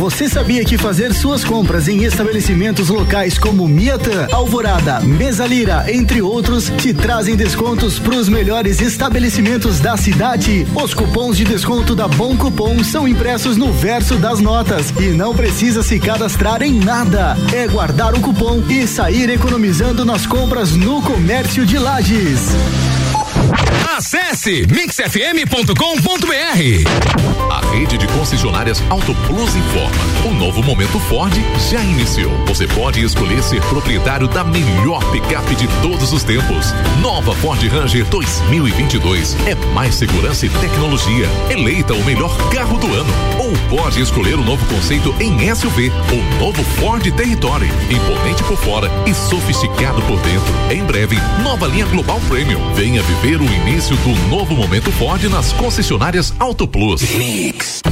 S5: Você sabia que fazer suas compras em estabelecimentos locais como Miatã, Alvorada, Mesalira, entre outros, te trazem descontos para os melhores estabelecimentos da cidade? Os cupons de desconto da Bom Cupom são impressos no verso das notas e não precisa se cadastrar em nada. É guardar o cupom e sair economizando nas compras no comércio de lajes.
S8: Acesse mixfm.com.br.
S9: A rede de concessionárias Auto Plus informa. O novo momento Ford já iniciou. Você pode escolher ser proprietário da melhor picape de todos os tempos. Nova Ford Ranger 2022 é mais segurança e tecnologia. Eleita o melhor carro do ano. Ou pode escolher o novo conceito em SUV, o novo Ford Territory, imponente por fora e sofisticado por dentro. Em breve, nova linha Global Premium. Venha viver o início do novo momento Ford nas concessionárias Auto Plus.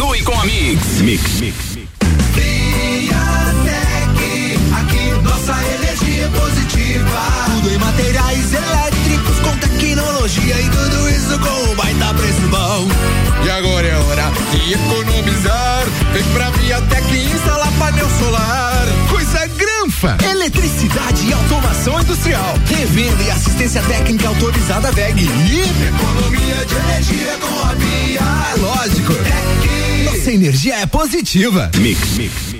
S8: Com a Mix.
S9: Mix, mix.
S7: Viatec, aqui nossa energia é positiva. Tudo em materiais elétricos com tecnologia e tudo isso com um baita preço bom. E agora é hora de economizar. Vem pra Viatec instalar painel solar. Coisa granfa! Eletricidade e automação industrial. Revenda e assistência técnica autorizada VEG. E economia de energia com a Via. É lógico. Nossa energia é positiva.
S9: Mix, mix.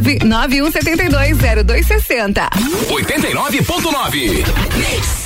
S11: 991720260.
S8: 89.9.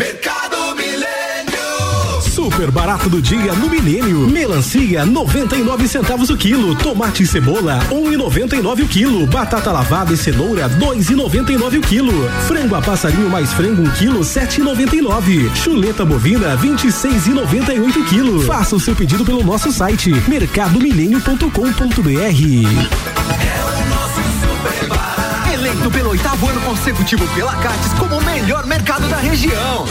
S7: Mercado Milênio.
S12: Super barato do dia no Milênio. Melancia 99 centavos o quilo. Tomate e cebola 1,99 o quilo. Batata lavada e cenoura 2,99 o quilo. Frango a passarinho mais frango 1 quilo 7,99. Chuleta bovina 26,98 o quilo. Faça o seu pedido pelo nosso site mercadomilênio.com.br.
S10: Eleito pelo oitavo ano consecutivo pela Cates como o melhor mercado da região.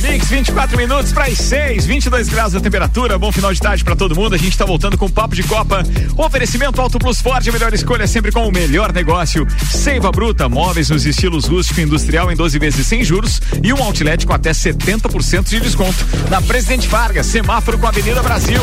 S1: Mix 24 minutos para as 6, 22 graus a temperatura. Bom final de tarde para todo mundo. A gente está voltando com o papo de Copa. Oferecimento Auto Plus Ford, a melhor escolha sempre com o melhor negócio. Seiva Bruta, móveis nos estilos rústico e industrial em 12 vezes sem juros e um outlet com até 70% de desconto. Na Presidente Vargas, semáforo com a Avenida Brasil.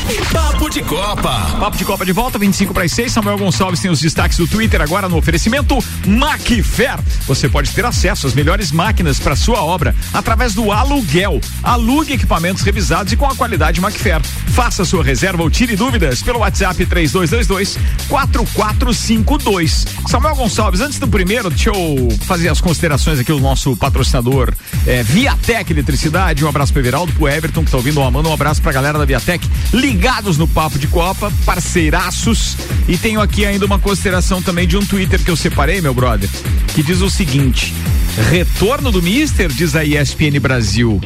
S8: Papo de Copa.
S1: Papo de Copa de volta, 25 para as 6. Samuel Gonçalves tem os destaques do Twitter agora no oferecimento Macfer. Você pode ter acesso às melhores máquinas para sua obra através do aluguel. Alugue equipamentos revisados e com a qualidade Macfer. Faça sua reserva ou tire dúvidas pelo WhatsApp 3222 4452. Samuel Gonçalves, antes do primeiro, deixa eu fazer as considerações aqui do nosso patrocinador é, Viatec Eletricidade. Um abraço pro Everaldo, pro Everton que tá ouvindo o Amanda. Um abraço pra galera da Viatec ligados no Papo de Copa, parceiraços. E tenho aqui ainda uma consideração também de um Twitter que eu separei, meu brother, que diz o seguinte: Retorno do Mister, diz a ESPN Brasil.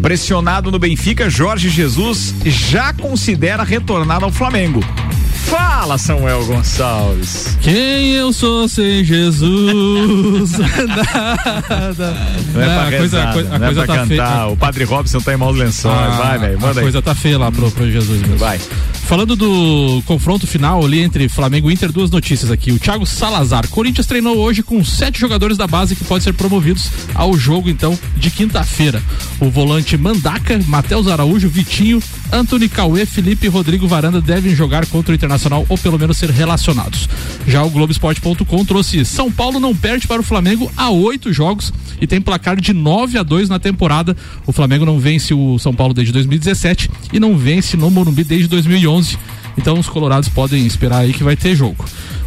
S1: Pressionado no Benfica, Jorge Jesus já considera retornar ao Flamengo. Fala, Samuel Gonçalves.
S2: Quem eu sou sem Jesus? Nada.
S1: Não é pra
S2: a
S1: rezar,
S2: coisa, a coisa, a
S1: não é
S2: coisa
S1: pra
S2: tá
S1: cantar.
S2: feia.
S1: O Padre Robson tá em maus lençóis.
S2: Ah,
S1: vai, velho,
S2: A
S1: manda aí.
S2: coisa tá feia lá pro, pro Jesus mesmo.
S1: Vai.
S2: Falando do confronto final ali entre Flamengo e Inter, duas notícias aqui. O Thiago Salazar. Corinthians treinou hoje com sete jogadores da base que podem ser promovidos ao jogo, então, de quinta-feira. O volante Mandaca, Matheus Araújo, Vitinho, Antony Cauê, Felipe e Rodrigo Varanda devem jogar contra o Internacional ou pelo menos ser relacionados. Já o Globoesporte.com trouxe São Paulo não perde para o Flamengo há oito jogos e tem placar de 9 a 2 na temporada. O Flamengo não vence o São Paulo desde 2017 e não vence no Morumbi desde 2011. Então os colorados podem esperar aí que vai ter jogo.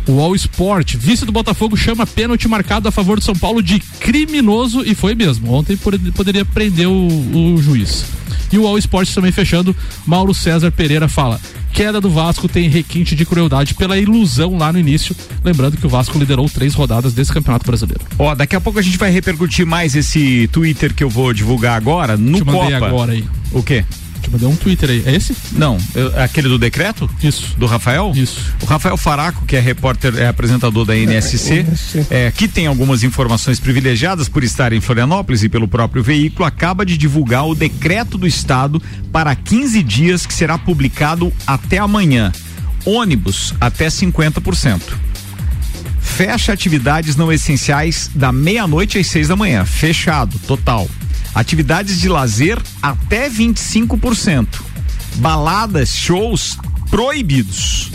S2: O All Sport, vice do Botafogo, chama pênalti marcado a favor do São Paulo de criminoso e foi mesmo. Ontem poderia prender o, o juiz. E o All Sport também fechando, Mauro César Pereira fala: queda do Vasco tem requinte de crueldade pela ilusão lá no início. Lembrando que o Vasco liderou três rodadas desse Campeonato Brasileiro.
S1: Ó, daqui a pouco a gente vai repercutir mais esse Twitter que eu vou divulgar agora no
S2: Te mandei
S1: Copa.
S2: agora aí.
S1: O quê?
S2: Te mandei um Twitter aí. É esse?
S1: Não, eu- aquele do decreto?
S2: Isso.
S1: Do Rafael?
S2: Isso.
S1: O Rafael Faraco, que é repórter, é apresentador da NSC, é, que tem algumas informações privilegiadas por estar em Florianópolis e pelo próprio veículo, acaba de divulgar o decreto do Estado para 15 dias que será publicado até amanhã. Ônibus até 50%. Fecha atividades não essenciais da meia-noite às seis da manhã. Fechado, total. Atividades de lazer até 25%. Baladas, shows proibidos.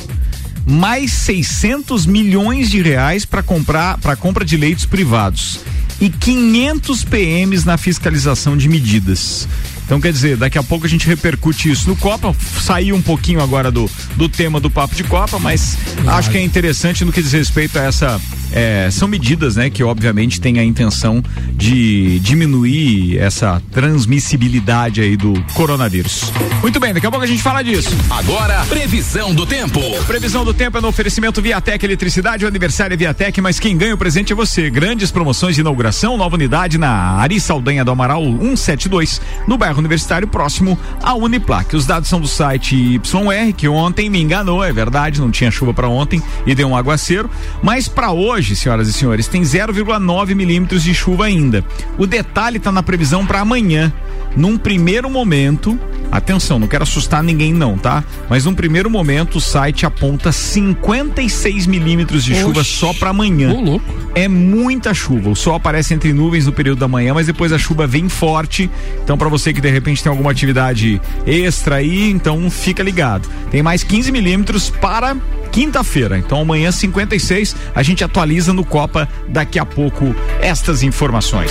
S1: Mais 600 milhões de reais para comprar para compra de leitos privados e 500 PMs na fiscalização de medidas. Então, quer dizer, daqui a pouco a gente repercute isso no Copa. Saiu um pouquinho agora do, do tema do Papo de Copa, mas acho que é interessante no que diz respeito a essa. é, são medidas, né, que obviamente têm a intenção de diminuir essa transmissibilidade aí do coronavírus. Muito bem, daqui a pouco a gente fala disso.
S8: Agora, previsão do tempo.
S1: Previsão do tempo é no oferecimento Viatec Eletricidade, o aniversário é Viatec, mas quem ganha o presente é você. Grandes promoções de inauguração, nova unidade na Ari Saldanha do Amaral 172, no bairro Universitário, próximo à Uniplac. Os dados são do site YR, que ontem me enganou, é verdade, não tinha chuva para ontem e deu um aguaceiro, mas para hoje, senhoras e senhores, tem 0,9 milímetros de chuva ainda. O detalhe está na previsão para amanhã. Num primeiro momento, atenção, não quero assustar ninguém não, tá? Mas num primeiro momento o site aponta 56 milímetros de chuva
S2: Oxi.
S1: só para amanhã.
S2: Ô, louco.
S1: É muita chuva. O sol aparece entre nuvens no período da manhã, mas depois a chuva vem forte. Então, para você que de repente tem alguma atividade extra aí, então fica ligado. Tem mais 15 milímetros para quinta-feira. Então, amanhã 56. A gente atualiza no Copa daqui a pouco estas informações.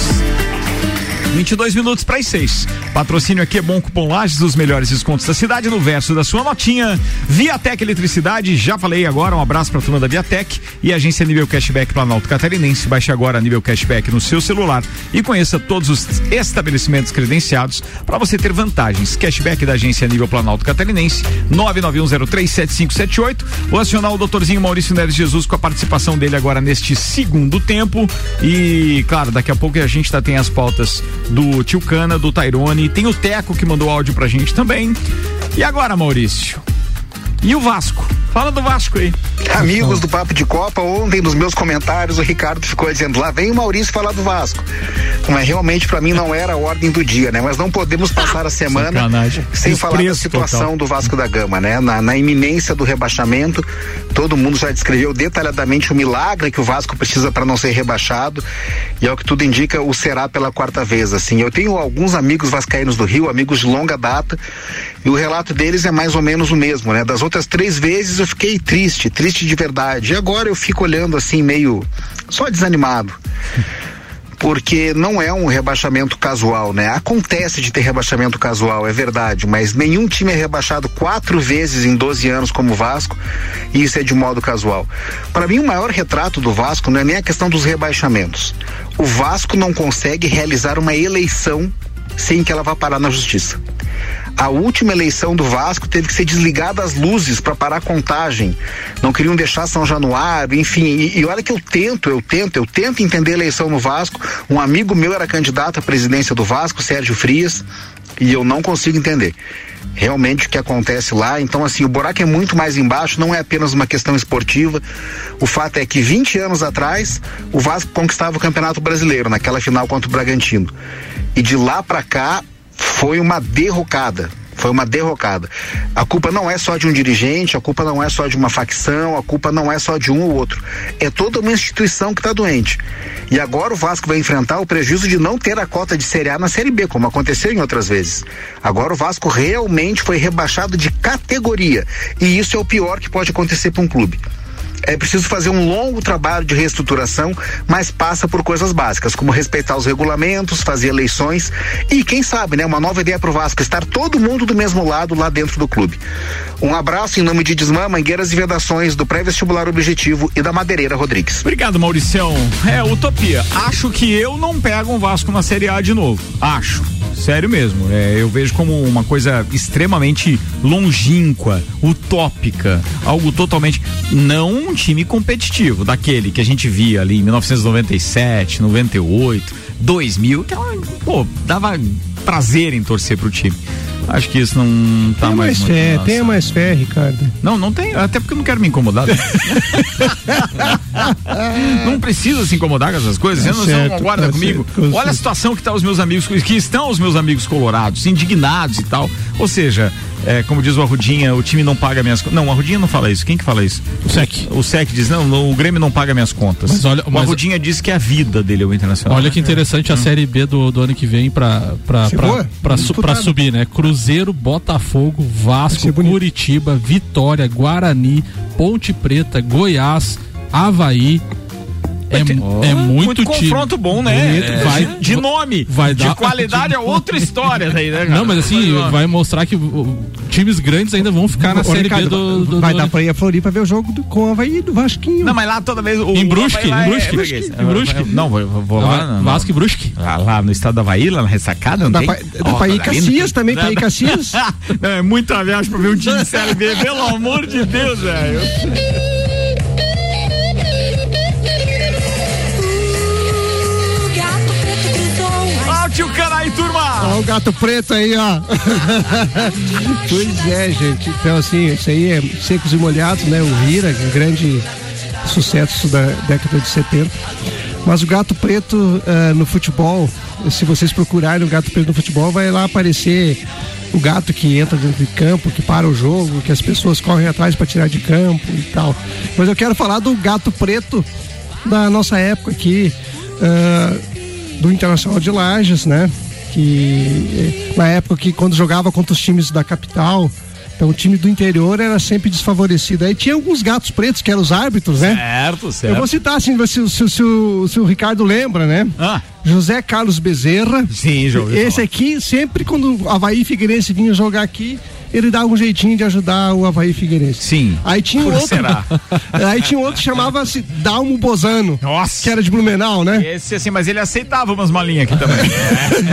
S1: 22 minutos para as 6. Patrocínio aqui é Bom Cupom Lages, os melhores descontos da cidade no verso da sua notinha. Viatec Eletricidade, já falei agora, um abraço para a turma da Viatec e agência Nível Cashback Planalto Catarinense. Baixe agora Nível Cashback no seu celular e conheça todos os estabelecimentos credenciados para você ter vantagens. Cashback da agência Nível Planalto Catarinense, 991037578. Vou acionar o doutorzinho Maurício Neres Jesus com a participação dele agora neste segundo tempo. E, claro, daqui a pouco a gente tá, tem as pautas do Tio Cana, do Tairone, tem o Teco que mandou áudio pra gente também. E agora, Maurício? E o Vasco? Fala do Vasco aí.
S3: Amigos do Papo de Copa, ontem nos meus comentários o Ricardo ficou dizendo: lá vem o Maurício falar do Vasco. Mas realmente para mim não era a ordem do dia, né? Mas não podemos passar a semana
S1: Sacanagem.
S3: sem falar da situação
S1: total.
S3: do Vasco da Gama, né? Na, na iminência do rebaixamento, todo mundo já descreveu detalhadamente o milagre que o Vasco precisa para não ser rebaixado. E ao que tudo indica, o será pela quarta vez. Assim, eu tenho alguns amigos vascaínos do Rio, amigos de longa data, e o relato deles é mais ou menos o mesmo, né? Das outras três vezes eu fiquei triste, triste de verdade. E agora eu fico olhando assim, meio só desanimado. Porque não é um rebaixamento casual, né? Acontece de ter rebaixamento casual, é verdade, mas nenhum time é rebaixado quatro vezes em 12 anos como o Vasco, e isso é de modo casual. Para mim, o maior retrato do Vasco não é nem a questão dos rebaixamentos. O Vasco não consegue realizar uma eleição sem que ela vá parar na justiça. A última eleição do Vasco teve que ser desligada as luzes para parar a contagem. Não queriam deixar São Januário, enfim. E, e olha que eu tento, eu tento, eu tento entender a eleição no Vasco. Um amigo meu era candidato à presidência do Vasco, Sérgio Frias, e eu não consigo entender realmente o que acontece lá. Então, assim, o buraco é muito mais embaixo, não é apenas uma questão esportiva. O fato é que 20 anos atrás, o Vasco conquistava o Campeonato Brasileiro, naquela final contra o Bragantino. E de lá para cá, foi uma derrocada. Foi uma derrocada. A culpa não é só de um dirigente, a culpa não é só de uma facção, a culpa não é só de um ou outro. É toda uma instituição que está doente. E agora o Vasco vai enfrentar o prejuízo de não ter a cota de Série A na Série B, como aconteceu em outras vezes. Agora o Vasco realmente foi rebaixado de categoria. E isso é o pior que pode acontecer para um clube é preciso fazer um longo trabalho de reestruturação, mas passa por coisas básicas, como respeitar os regulamentos, fazer eleições e, quem sabe, né, uma nova ideia para o Vasco, estar todo mundo do mesmo lado lá dentro do clube. Um abraço em nome de Desmã, Mangueiras e Vedações, do Pré-Vestibular Objetivo e da Madeireira Rodrigues.
S1: Obrigado, Mauricião. É, utopia. Acho que eu não pego um Vasco na Série A de novo. Acho. Sério mesmo. É, eu vejo como uma coisa extremamente longínqua, utópica, algo totalmente. Não um time competitivo, daquele que a gente via ali em 1997, 98, 2000, que ela, pô, dava prazer em torcer pro time. Acho que isso não tá
S6: Tenha
S1: mais.
S6: mais fé, tenha mais fé, Ricardo.
S1: não, não tem, até porque eu não quero me incomodar. não precisa se incomodar com essas coisas. Você não, você não
S6: certo,
S1: concorda
S6: tá
S1: comigo?
S6: certo,
S1: Olha a situação que tá os meus amigos, que estão os meus amigos colorados, indignados e tal. Ou seja, é, como diz o Arrudinha, o time não paga minhas contas. Não, o Arrudinha não fala isso. Quem que fala isso?
S2: O SEC.
S1: O SEC diz, não, o Grêmio não paga minhas contas.
S2: Mas olha-
S1: o
S2: mas-
S1: Arrudinha diz que a vida dele é o internacional.
S2: Olha que interessante a Série B do, do ano que vem pra, pra, pra, pra, su- pra subir, né? Cruzeiro, Botafogo, Vasco. Curitiba, Vitória, Guarani, Ponte Preta, Goiás, Havaí. É, mu- é muito, time.
S1: confronto bom, né?
S2: Bonito.
S1: É,
S2: Vai,
S1: de nome.
S2: vai
S1: de
S2: dar-
S1: qualidade é outra história daí, né, cara?
S2: Não, mas assim,
S1: ó,
S2: vai mostrar que times grandes ainda vão ficar na
S6: Ô,
S2: Série
S6: Ricardo,
S2: B do, do,
S6: vai
S2: do
S6: dar pra ir a Floripa ver o jogo do, com o Havaí do Vasquinho.
S1: Não, mas lá toda vez. O,
S2: Em Brusque, em Brusque,
S1: é
S2: em Brusque.
S1: Não, vou, vou lá.
S2: Não, Vasco e Brusque.
S1: Lá, lá no estado da Havaí, lá na ressacada, não
S6: Dá
S1: tem?
S6: pra, dá
S1: Ó,
S6: pra ir em
S1: tá.
S6: Caxias também, pra ir em Caxias.
S1: É muita viagem pra ver um time de Série B, pelo amor de Deus, velho. O tio Canaí, turma!
S6: Ó, o gato preto aí, ó. pois é, gente. Então, assim, isso aí é secos e molhados, né? O Rira, um grande sucesso da década de 70. Mas o gato preto ah, no futebol, se vocês procurarem o gato preto no futebol, vai lá aparecer o gato que entra dentro de campo, que para o jogo, que as pessoas correm atrás para tirar de campo e tal. Mas eu quero falar do gato preto da nossa época aqui, ah, do Internacional de Lages, né? Que eh, na época que quando jogava contra os times da capital, então o time do interior era sempre desfavorecido. Aí tinha alguns gatos pretos que eram os árbitros, né?
S1: Certo, certo.
S6: Eu vou citar assim, se, se, se, o- se o Ricardo lembra, né?
S1: Ah.
S6: José Carlos Bezerra.
S1: Sim, ouvi
S6: Esse aqui, sempre quando o Havaí Figueirense vinha jogar aqui, ele dava um jeitinho de ajudar o Havaí Figueirense.
S1: Sim.
S6: Aí tinha
S1: Por
S6: outro.
S1: será?
S6: Aí tinha outro que chamava-se Dalmo Bozano.
S1: Nossa.
S6: Que era de Blumenau, né?
S1: Esse, assim, mas ele aceitava umas malinhas aqui também.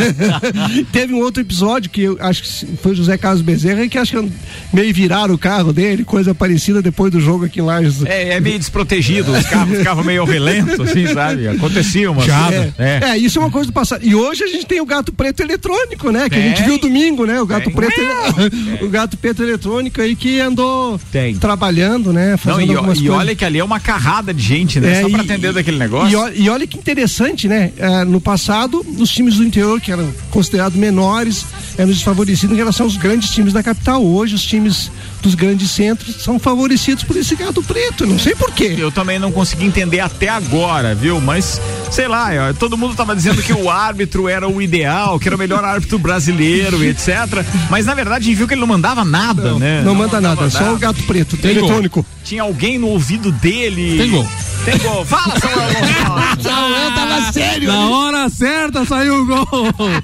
S6: Teve um outro episódio que eu acho que foi José Carlos Bezerra que acho que meio viraram o carro dele, coisa parecida depois do jogo aqui em Lages.
S1: É, é meio desprotegido, os carros ficavam meio relentos, assim, sabe? Acontecia uma.
S6: É,
S1: É.
S6: é, isso é uma coisa do passado. E hoje a gente tem o gato preto eletrônico, né? Que a gente viu domingo, né? O gato preto. o gato preto eletrônico aí que andou
S1: Tem.
S6: trabalhando, né?
S1: Não,
S6: Fazendo
S1: e,
S6: algumas
S1: e
S6: coisas.
S1: olha que ali é uma carrada de gente, né?
S6: É,
S1: Só pra
S6: e-
S1: atender daquele negócio.
S6: E, e olha que interessante, né? É, no passado, os times do interior, que eram considerados menores, eram desfavorecidos em relação aos grandes times da capital. Hoje, os times dos grandes centros são favorecidos por esse gato preto. Não sei porquê.
S1: Eu também não consegui entender até agora, viu? Mas, sei lá, ó, todo mundo tava dizendo que o árbitro era o ideal, que era o melhor árbitro brasileiro etc. Mas na verdade a gente viu que ele não mandava nada, né?
S6: Não manda nada, só o gato preto, eletrônico.
S1: Tinha alguém no ouvido dele.
S2: Tem gol.
S1: Tem gol. Fala, Samuel Gonçalves.
S6: Samuel tava sério.
S2: Na hora certa saiu o gol.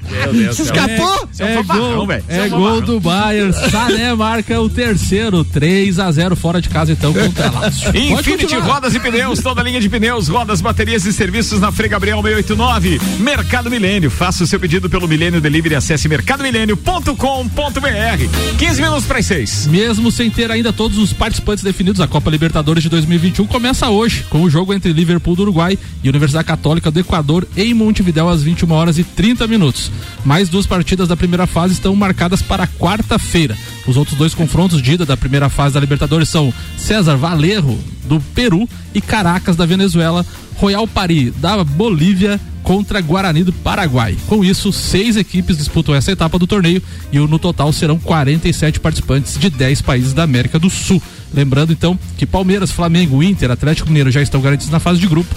S1: Meu Deus céu.
S6: escapou?
S1: É
S2: É gol,
S1: velho.
S2: É gol do Bayern. Sané marca o terceiro, 3 a 0 fora de casa então contra a Lazio.
S1: Infinity. Rodas e Pneus, toda linha de pneus, rodas, baterias e serviços na Frei Gabriel 689. Mercado Milênio, faça o seu pedido pelo Milênio Delivery, acesse mercadomilênio.com.br. 15 minutos para as 6.
S2: Mesmo sem ter ainda todos os participantes definidos, a Copa Libertadores de 2021 começa hoje, com o jogo entre Liverpool do Uruguai e Universidade Católica do Equador em Montevidéu às 21 horas e 30 minutos. Mais duas partidas da primeira fase estão marcadas para quarta-feira. Os outros dois confrontos de ida da primeira fase da Libertadores são César Valerro do Peru e Caracas da Venezuela, Royal Paris da Bolívia contra Guarani do Paraguai. Com isso, seis equipes disputam essa etapa do torneio e no total serão 47 participantes de 10 países da América do Sul. Lembrando então que Palmeiras, Flamengo, Inter, Atlético Mineiro já estão garantidos na fase de grupo.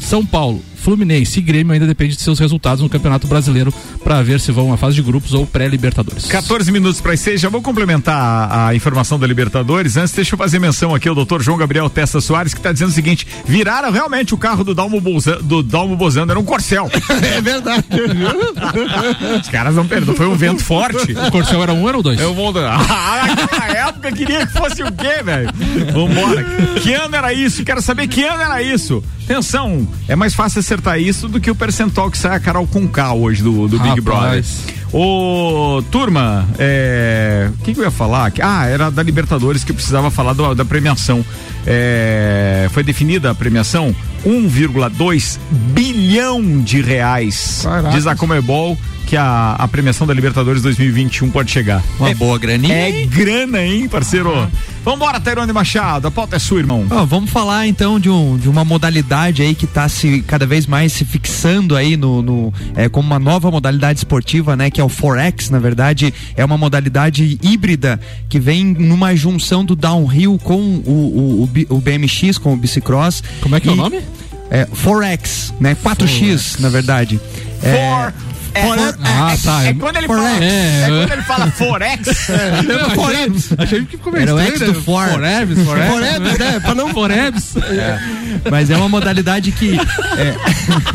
S2: São Paulo, Fluminense e Grêmio ainda depende de seus resultados no Campeonato Brasileiro para ver se vão à fase de grupos ou pré-Libertadores.
S1: 14 minutos para as 6, já vou complementar a, a informação da Libertadores. Antes, deixa eu fazer menção aqui ao doutor João Gabriel Testa Soares, que está dizendo o seguinte: viraram realmente o carro do Dalmo Bolzano, do Dalmo Bozano, era um Corcel.
S6: É verdade.
S1: Os caras não perdoam, foi um vento forte.
S2: O Corcel era um ou era o dois?
S1: Eu vou. Ah, naquela época queria que fosse o quê, velho? Vambora. Que ano era isso? Quero saber que ano era isso. Atenção, é mais fácil acertar isso do que o percentual que sai a Carol com K hoje do, do Big Brother. Ô, turma, é. O que, que eu ia falar? Ah, era da Libertadores que eu precisava falar do- da premiação. É, foi definida a premiação 1,2 bilhão de reais.
S6: Caraca.
S1: Diz a Comebol que a, a premiação da Libertadores 2021 pode chegar.
S4: Uma
S1: É-
S4: boa graninha.
S1: É grana, hein, parceiro? Vambora, Tairone Machado, a pauta é sua, irmão.
S4: Vamos falar então de, um, de uma modalidade aí que está se cada vez mais se fixando aí no, no é, como uma nova modalidade esportiva, né? Que é o Forex, na verdade, é uma modalidade híbrida que vem numa junção do downhill com o, o, o, BMX, com o bicicross.
S2: Como é que é o
S4: E-
S2: nome?
S4: É Forex, né? 4X, na verdade. É,
S1: For- é,
S2: Ah, tá.
S1: é
S2: É-
S1: quando ele
S4: Forex.
S1: fala, é,
S2: É,
S1: quando ele fala Forex,
S2: Eu achei, achei que ficou meio
S4: Era o
S2: estranho,
S4: X do
S2: né?
S4: For.
S2: Forebs, Forebs,
S6: Forebs, né? Pra não-
S2: Forebs.
S4: mas é uma modalidade que é,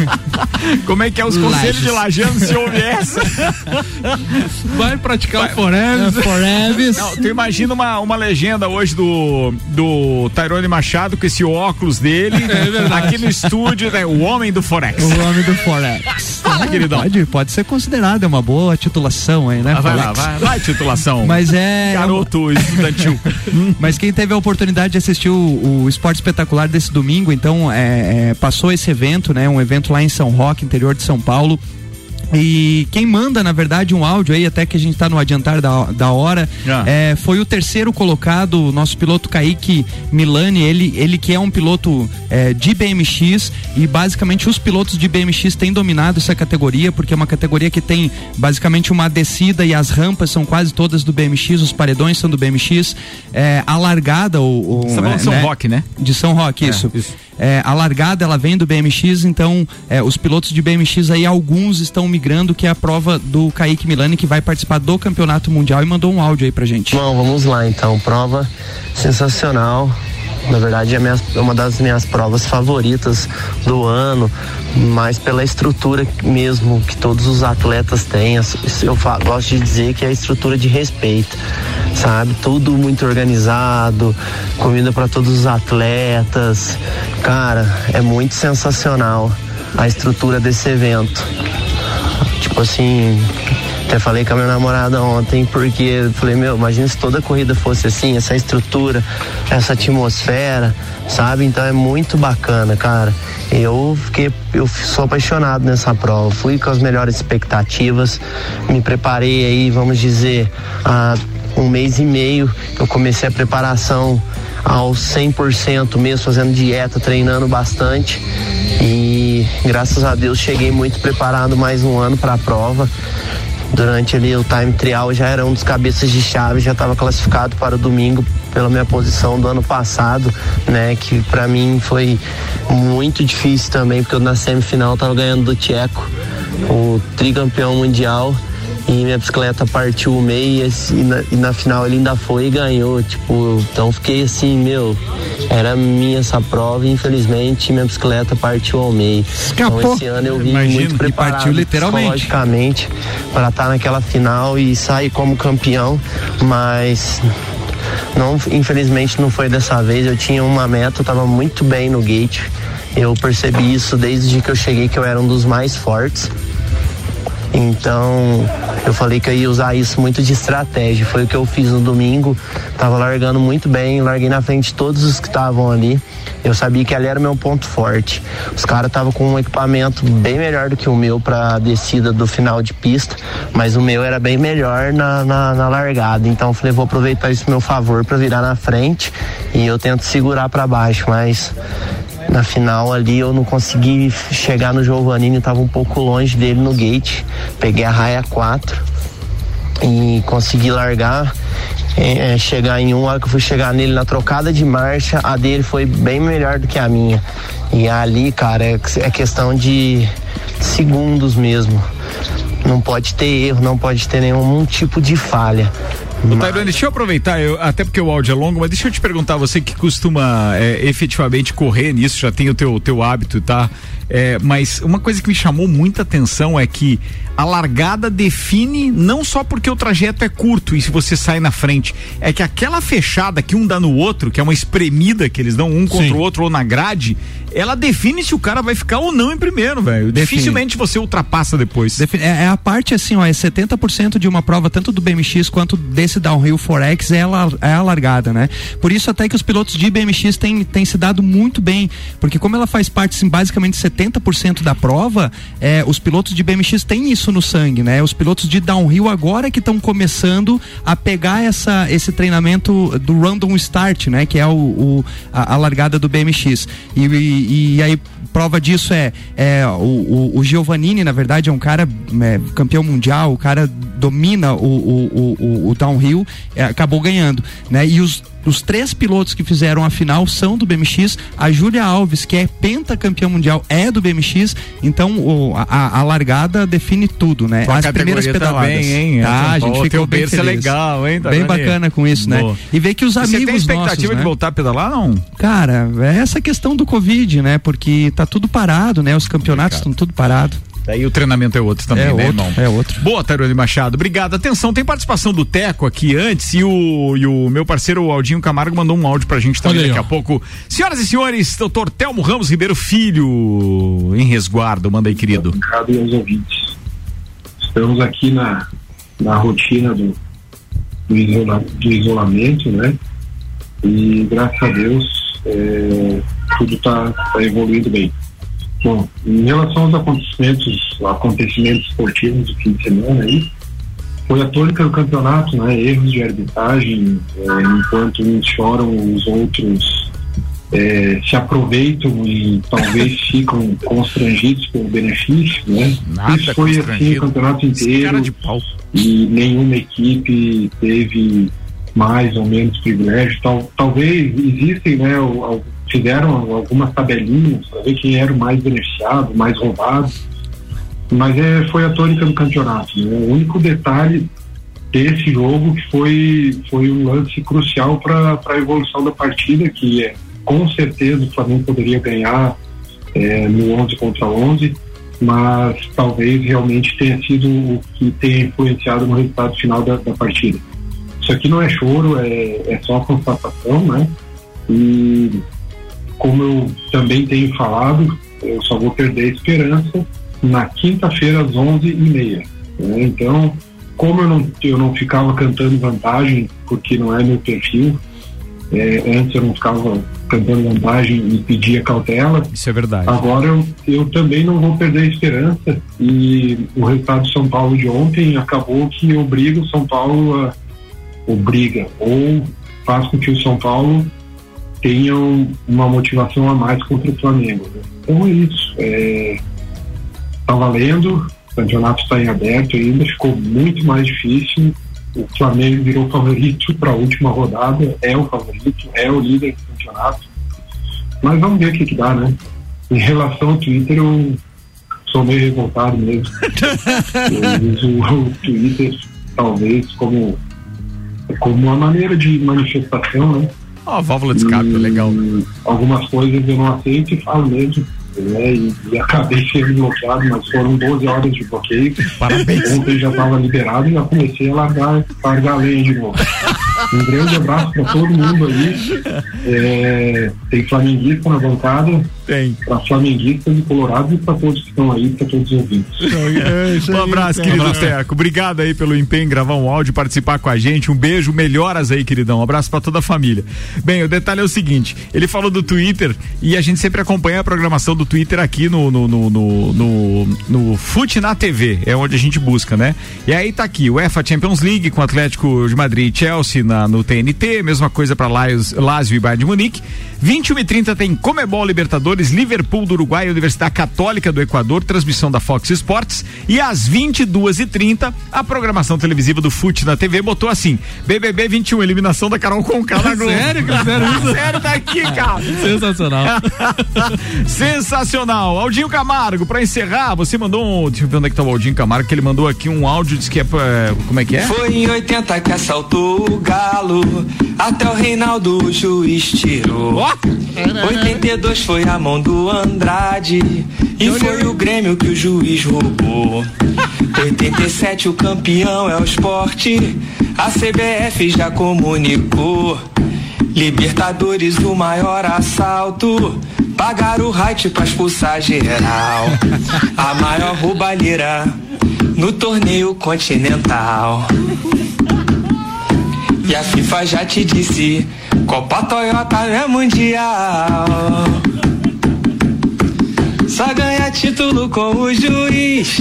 S1: como é que é os conselhos de Lajano se ouve essa?
S2: Vai praticar o Forebs.
S4: Forex.
S1: Não, tu imagina uma, uma legenda hoje do, do Tairone Machado com esse óculos dele, aqui no estúdio, né, o homem do Forex.
S4: O nome do Forex.
S1: Fala, queridão.
S4: Pode, pode ser considerado, é uma boa titulação aí, né?
S1: Ah, vai lá, vai, vai, titulação.
S4: Mas é.
S1: Garoto estudantil.
S4: Mas quem teve a oportunidade de assistir o, o esporte espetacular desse domingo, então é, é, passou esse evento, né? Um evento lá em São Roque, interior de São Paulo. E quem manda, na verdade, um áudio aí, até que a gente tá no adiantar da, da hora,
S1: Ah.
S4: é, foi o terceiro colocado, o nosso piloto Kaique Milani, ele, ele que é um piloto é, de BMX e basicamente os pilotos de BMX têm dominado essa categoria, porque é uma categoria que tem basicamente uma descida e as rampas são quase todas do BMX, os paredões são do BMX, é, a largada, o, o, é,
S1: de São
S4: né?
S1: Roque, né?
S4: De São Roque,
S1: É,
S4: isso.
S1: isso.
S4: É, a largada ela vem do BMX, então é, os pilotos de BMX aí, alguns estão migrando, que é a prova do Kaique Milani, que vai participar do campeonato mundial e mandou um áudio aí pra gente.
S13: Bom, vamos lá então. Prova sensacional. Na verdade, é minha- uma das minhas provas favoritas do ano, mas pela estrutura mesmo que todos os atletas têm. Eu gosto de dizer que é a estrutura de respeito, sabe? Tudo muito organizado, comida para todos os atletas. Cara, é muito sensacional a estrutura desse evento. Assim, até falei com a minha namorada ontem, porque falei, meu, imagina se toda corrida fosse assim, essa estrutura, essa atmosfera, sabe? Então é muito bacana, cara. Eu fiquei, eu sou apaixonado nessa prova. Fui com as melhores expectativas, me preparei aí, vamos dizer, há um mês e meio eu comecei a preparação ao 100% mesmo, fazendo dieta, treinando bastante. E graças a Deus cheguei muito preparado mais um ano para a prova. Durante ali o time trial já era um dos cabeças de chave, já estava classificado para o domingo pela minha posição do ano passado, né? Que para mim foi muito difícil também, porque eu na semifinal tava ganhando do Tcheco, o tricampeão mundial e minha bicicleta partiu o meio e na, e na final ele ainda foi e ganhou. Tipo, então fiquei assim, meu, era minha essa prova e infelizmente minha bicicleta partiu ao meio.
S4: Escapou.
S13: Então esse ano eu vim
S4: Imagino,
S13: muito preparado
S4: partiu literalmente.
S13: psicologicamente para estar naquela final e sair como campeão, mas não, infelizmente não foi dessa vez. Eu tinha uma meta, eu tava muito bem no gate. Eu percebi isso desde que eu cheguei que eu era um dos mais fortes. Então, eu falei que eu ia usar isso muito de estratégia. Foi o que eu fiz no domingo. Tava largando muito bem, larguei na frente todos os que estavam ali. Eu sabia que ali era o meu ponto forte. Os caras estavam com um equipamento bem melhor do que o meu para descida do final de pista, mas o meu era bem melhor na, na, na largada. Então eu falei, vou aproveitar isso meu favor para virar na frente e eu tento segurar para baixo, mas na final ali eu não consegui chegar no Giovannini, estava um pouco longe dele no gate. Peguei a raia 4 e consegui largar. é, é, chegar em um, a hora que eu fui chegar nele na trocada de marcha, a dele foi bem melhor do que a minha. E ali, cara, é, é questão de segundos mesmo. Não pode ter erro, não pode ter nenhum tipo de falha.
S1: Ô, Tairone, deixa eu aproveitar, eu- até porque o áudio é longo, mas deixa eu te perguntar, você que costuma é, efetivamente correr nisso, já tem o teu, teu hábito, tá? É, mas uma coisa que me chamou muita atenção é que a largada define não só porque o trajeto é curto e se você sai na frente, é que aquela fechada que um dá no outro, que é uma espremida que eles dão um contra
S2: Sim.
S1: o outro ou na grade, ela define se o cara vai ficar ou não em primeiro, velho. Dificilmente você ultrapassa depois.
S4: Defi- É, é a parte assim, ó, é 70% de uma prova, tanto do BMX quanto desse downhill Forex, é a, é a largada, né? Por isso até que os pilotos de BMX têm, têm se dado muito bem, porque como ela faz parte, assim, basicamente 70% da prova, é, os pilotos de BMX têm isso no sangue, né? Os pilotos de downhill agora que estão começando a pegar essa, esse treinamento do random start, né? Que é o, o- a, a largada do BMX. E, e- e aí prova disso é, é o, o, o Giovannini, na verdade, é um cara é, campeão mundial, o cara domina o, o, o- o, o downhill, é, acabou ganhando, né? E os os três pilotos que fizeram a final são do BMX. A Júlia Alves, que é pentacampeã mundial, é do BMX. Então, o- a, a largada define tudo, né?
S1: Tua categoria tá bem, hein?
S4: Tá, a gente ficou bem
S1: é
S4: feliz.
S1: legal, hein,
S4: Bem
S1: Tarani?
S4: bacana com isso, né?
S1: Boa.
S4: E ver que os
S1: Você
S4: amigos
S1: tem expectativa
S4: nossos,
S1: de
S4: né?
S1: voltar a pedalar, não?
S4: Cara, é essa questão do Covid, né? Porque tá tudo parado, né? Os campeonatos estão tudo parado.
S1: Daí o treinamento é outro também,
S4: É
S1: né,
S4: outro,
S1: irmão?
S4: é outro.
S1: Boa, Tairone Machado. Obrigado. Atenção, tem participação do Teco aqui antes e o, e o meu parceiro o Aldinho Camargo mandou um áudio pra gente também
S2: Olha
S1: daqui
S2: ó.
S1: a pouco. Senhoras e senhores, doutor Telmo Ramos Ribeiro Filho, em resguardo. Manda aí, querido.
S14: Obrigado e aos ouvintes. Estamos aqui na, na rotina do, do, isola- do isolamento, né? E graças a Deus é, tudo está evoluindo bem. Bom, em relação aos acontecimentos, acontecimentos esportivos do fim de semana aí, foi a tônica do campeonato, né? Erros de arbitragem, é, enquanto uns choram, os outros é, se aproveitam e talvez ficam constrangidos pelo benefício, né?
S1: Nada
S14: Isso foi assim o campeonato inteiro e nenhuma equipe teve mais ou menos privilégio. Tal, talvez existem, né? Fizeram algumas tabelinhas para ver quem era o mais beneficiado, mais roubado, mas é, foi a tônica do campeonato. né? O único detalhe desse jogo que foi, foi um lance crucial para a evolução da partida, que é com certeza o Flamengo poderia ganhar é, no 11 contra 11, mas talvez realmente tenha sido o que tenha influenciado no resultado final da, da partida. Isso aqui não é choro, é, é só constatação, né? E como eu também tenho falado, eu só vou perder a esperança na quinta-feira às 11h30. Né? Então, como eu não, eu não ficava cantando vantagem, porque não é meu perfil, é, antes eu não ficava cantando vantagem e pedia cautela.
S1: Isso é verdade.
S14: Agora eu, eu também não vou perder a esperança e o resultado de São Paulo de ontem acabou que obriga o São Paulo a, obriga ou faz com que o São Paulo tenha um- uma motivação a mais contra o Flamengo. né? Então é isso. É, tá valendo, o campeonato está em aberto ainda, ficou muito mais difícil. O Flamengo virou favorito para a última rodada, é o favorito, é o líder do campeonato. Mas vamos ver o que, que dá, né? Em relação ao Twitter, eu sou meio revoltado mesmo. eu uso o Twitter, talvez, como, como uma maneira de manifestação, né?
S1: Ó, válvula de escape, legal.
S14: Algumas coisas eu não aceito e falo mesmo. Né? E, e acabei sendo bloqueado, mas foram 12 horas de bloqueio.
S1: Parabéns.
S14: Ontem já estava liberado e já comecei a largar, largar a lenha de novo. Um grande abraço para todo mundo aí. É, tem flamenguista na bancada.
S1: Tem.
S14: Para flamenguistas e colorados e para todos que estão aí, para todos os ouvintes.
S1: um abraço, querido Teco. Obrigado aí pelo empenho em gravar um áudio, participar com a gente. Um beijo, melhoras aí, queridão. Um abraço pra toda a família. Bem, o detalhe é o seguinte: ele falou do Twitter e a gente sempre acompanha a programação do Twitter aqui no no no no, no, no Fute na TV, é onde a gente busca, né? E aí tá aqui, o UEFA Champions League com Atlético de Madrid e Chelsea na, no TNT, mesma coisa pra Lazio, Lazio e Bayern de Munique. 21 e 30 tem Comebol Libertadores, Liverpool do Uruguai, Universidade Católica do Equador, transmissão da Fox Sports. E às 22 e 30 a programação televisiva do Fute na TV botou assim: BBB 21, eliminação da Carol Conká na Globo.
S2: Sério isso?
S1: Sério, tá aqui, cara.
S2: Sensacional.
S1: Sensacional. Aldinho Camargo, pra encerrar, você mandou um. Deixa eu ver onde é que tá o Aldinho Camargo, que ele mandou aqui um áudio, disse que é. pra- Como é que é?
S15: Foi em 80 que assaltou o galo, até o Reinaldo o juiz tirou. 82 foi a mão do Andrade, e foi o Grêmio que o juiz roubou. 87 o campeão é o esporte, a CBF já comunicou. Libertadores, o maior assalto. Pagaram o right pra expulsar geral. A maior roubalheira no torneio continental. E a FIFA já te disse: Copa Toyota é mundial. Só ganha título com o juiz.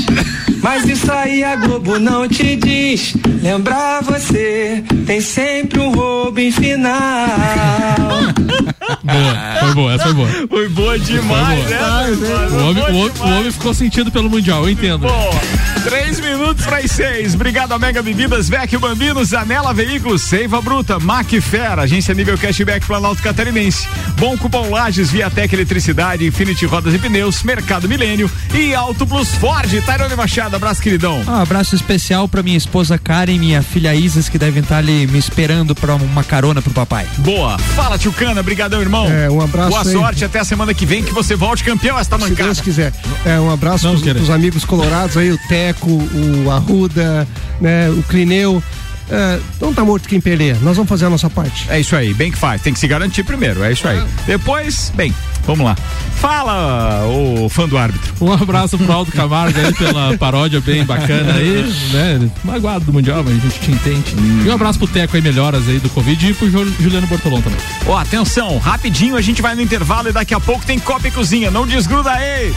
S15: Mas isso aí a Globo não te diz. Lembrar você, tem sempre um roubo em final.
S2: Boa, foi boa, essa foi boa.
S1: Foi boa demais,
S2: Foi
S1: né?
S2: boa.
S1: Foi
S2: O homem, o, homem, o homem ficou sentido pelo Mundial, eu entendo.
S1: Boa. Três minutos para as seis. Obrigado a Mega Bebidas, Vecchio Bambino, Zanela Veículos, Seiva Bruta, Macfera, Agência Nível Cashback Planalto Catarinense. Bom Cupom Lages, Viatec Eletricidade, Infinity Rodas e Pneus, Mercado Milênio e Auto Plus Ford. Tairone Machado, abraço, queridão.
S4: Um abraço especial pra minha esposa Karen e minha filha Isis, que devem estar ali me esperando pra uma carona pro papai.
S1: Boa. Fala, Tchucana. Obrigadão, irmão.
S6: É, um abraço
S1: Boa
S6: aí.
S1: sorte. Até a semana que vem que você volte campeão esta
S6: Se
S1: mancada.
S6: Deus quiser. É, um abraço pros, pros amigos colorados aí, o Teco, o Arruda, né, o Clineu. É, não tá morto quem peleia. Nós vamos fazer a nossa parte.
S1: É isso aí, bem que faz. Tem que se garantir primeiro, é isso aí. Depois, bem, vamos lá. Fala, o fã do árbitro.
S2: Um abraço pro Aldo Camargo aí pela paródia bem bacana aí, né? Magoado do Mundial, mas a gente te entende. E um abraço pro Teco aí, melhoras aí do Covid e pro Ju- Juliano Bortolão também.
S1: Ó, atenção, rapidinho a gente vai no intervalo e daqui a pouco tem Copa e Cozinha. Não desgruda aí.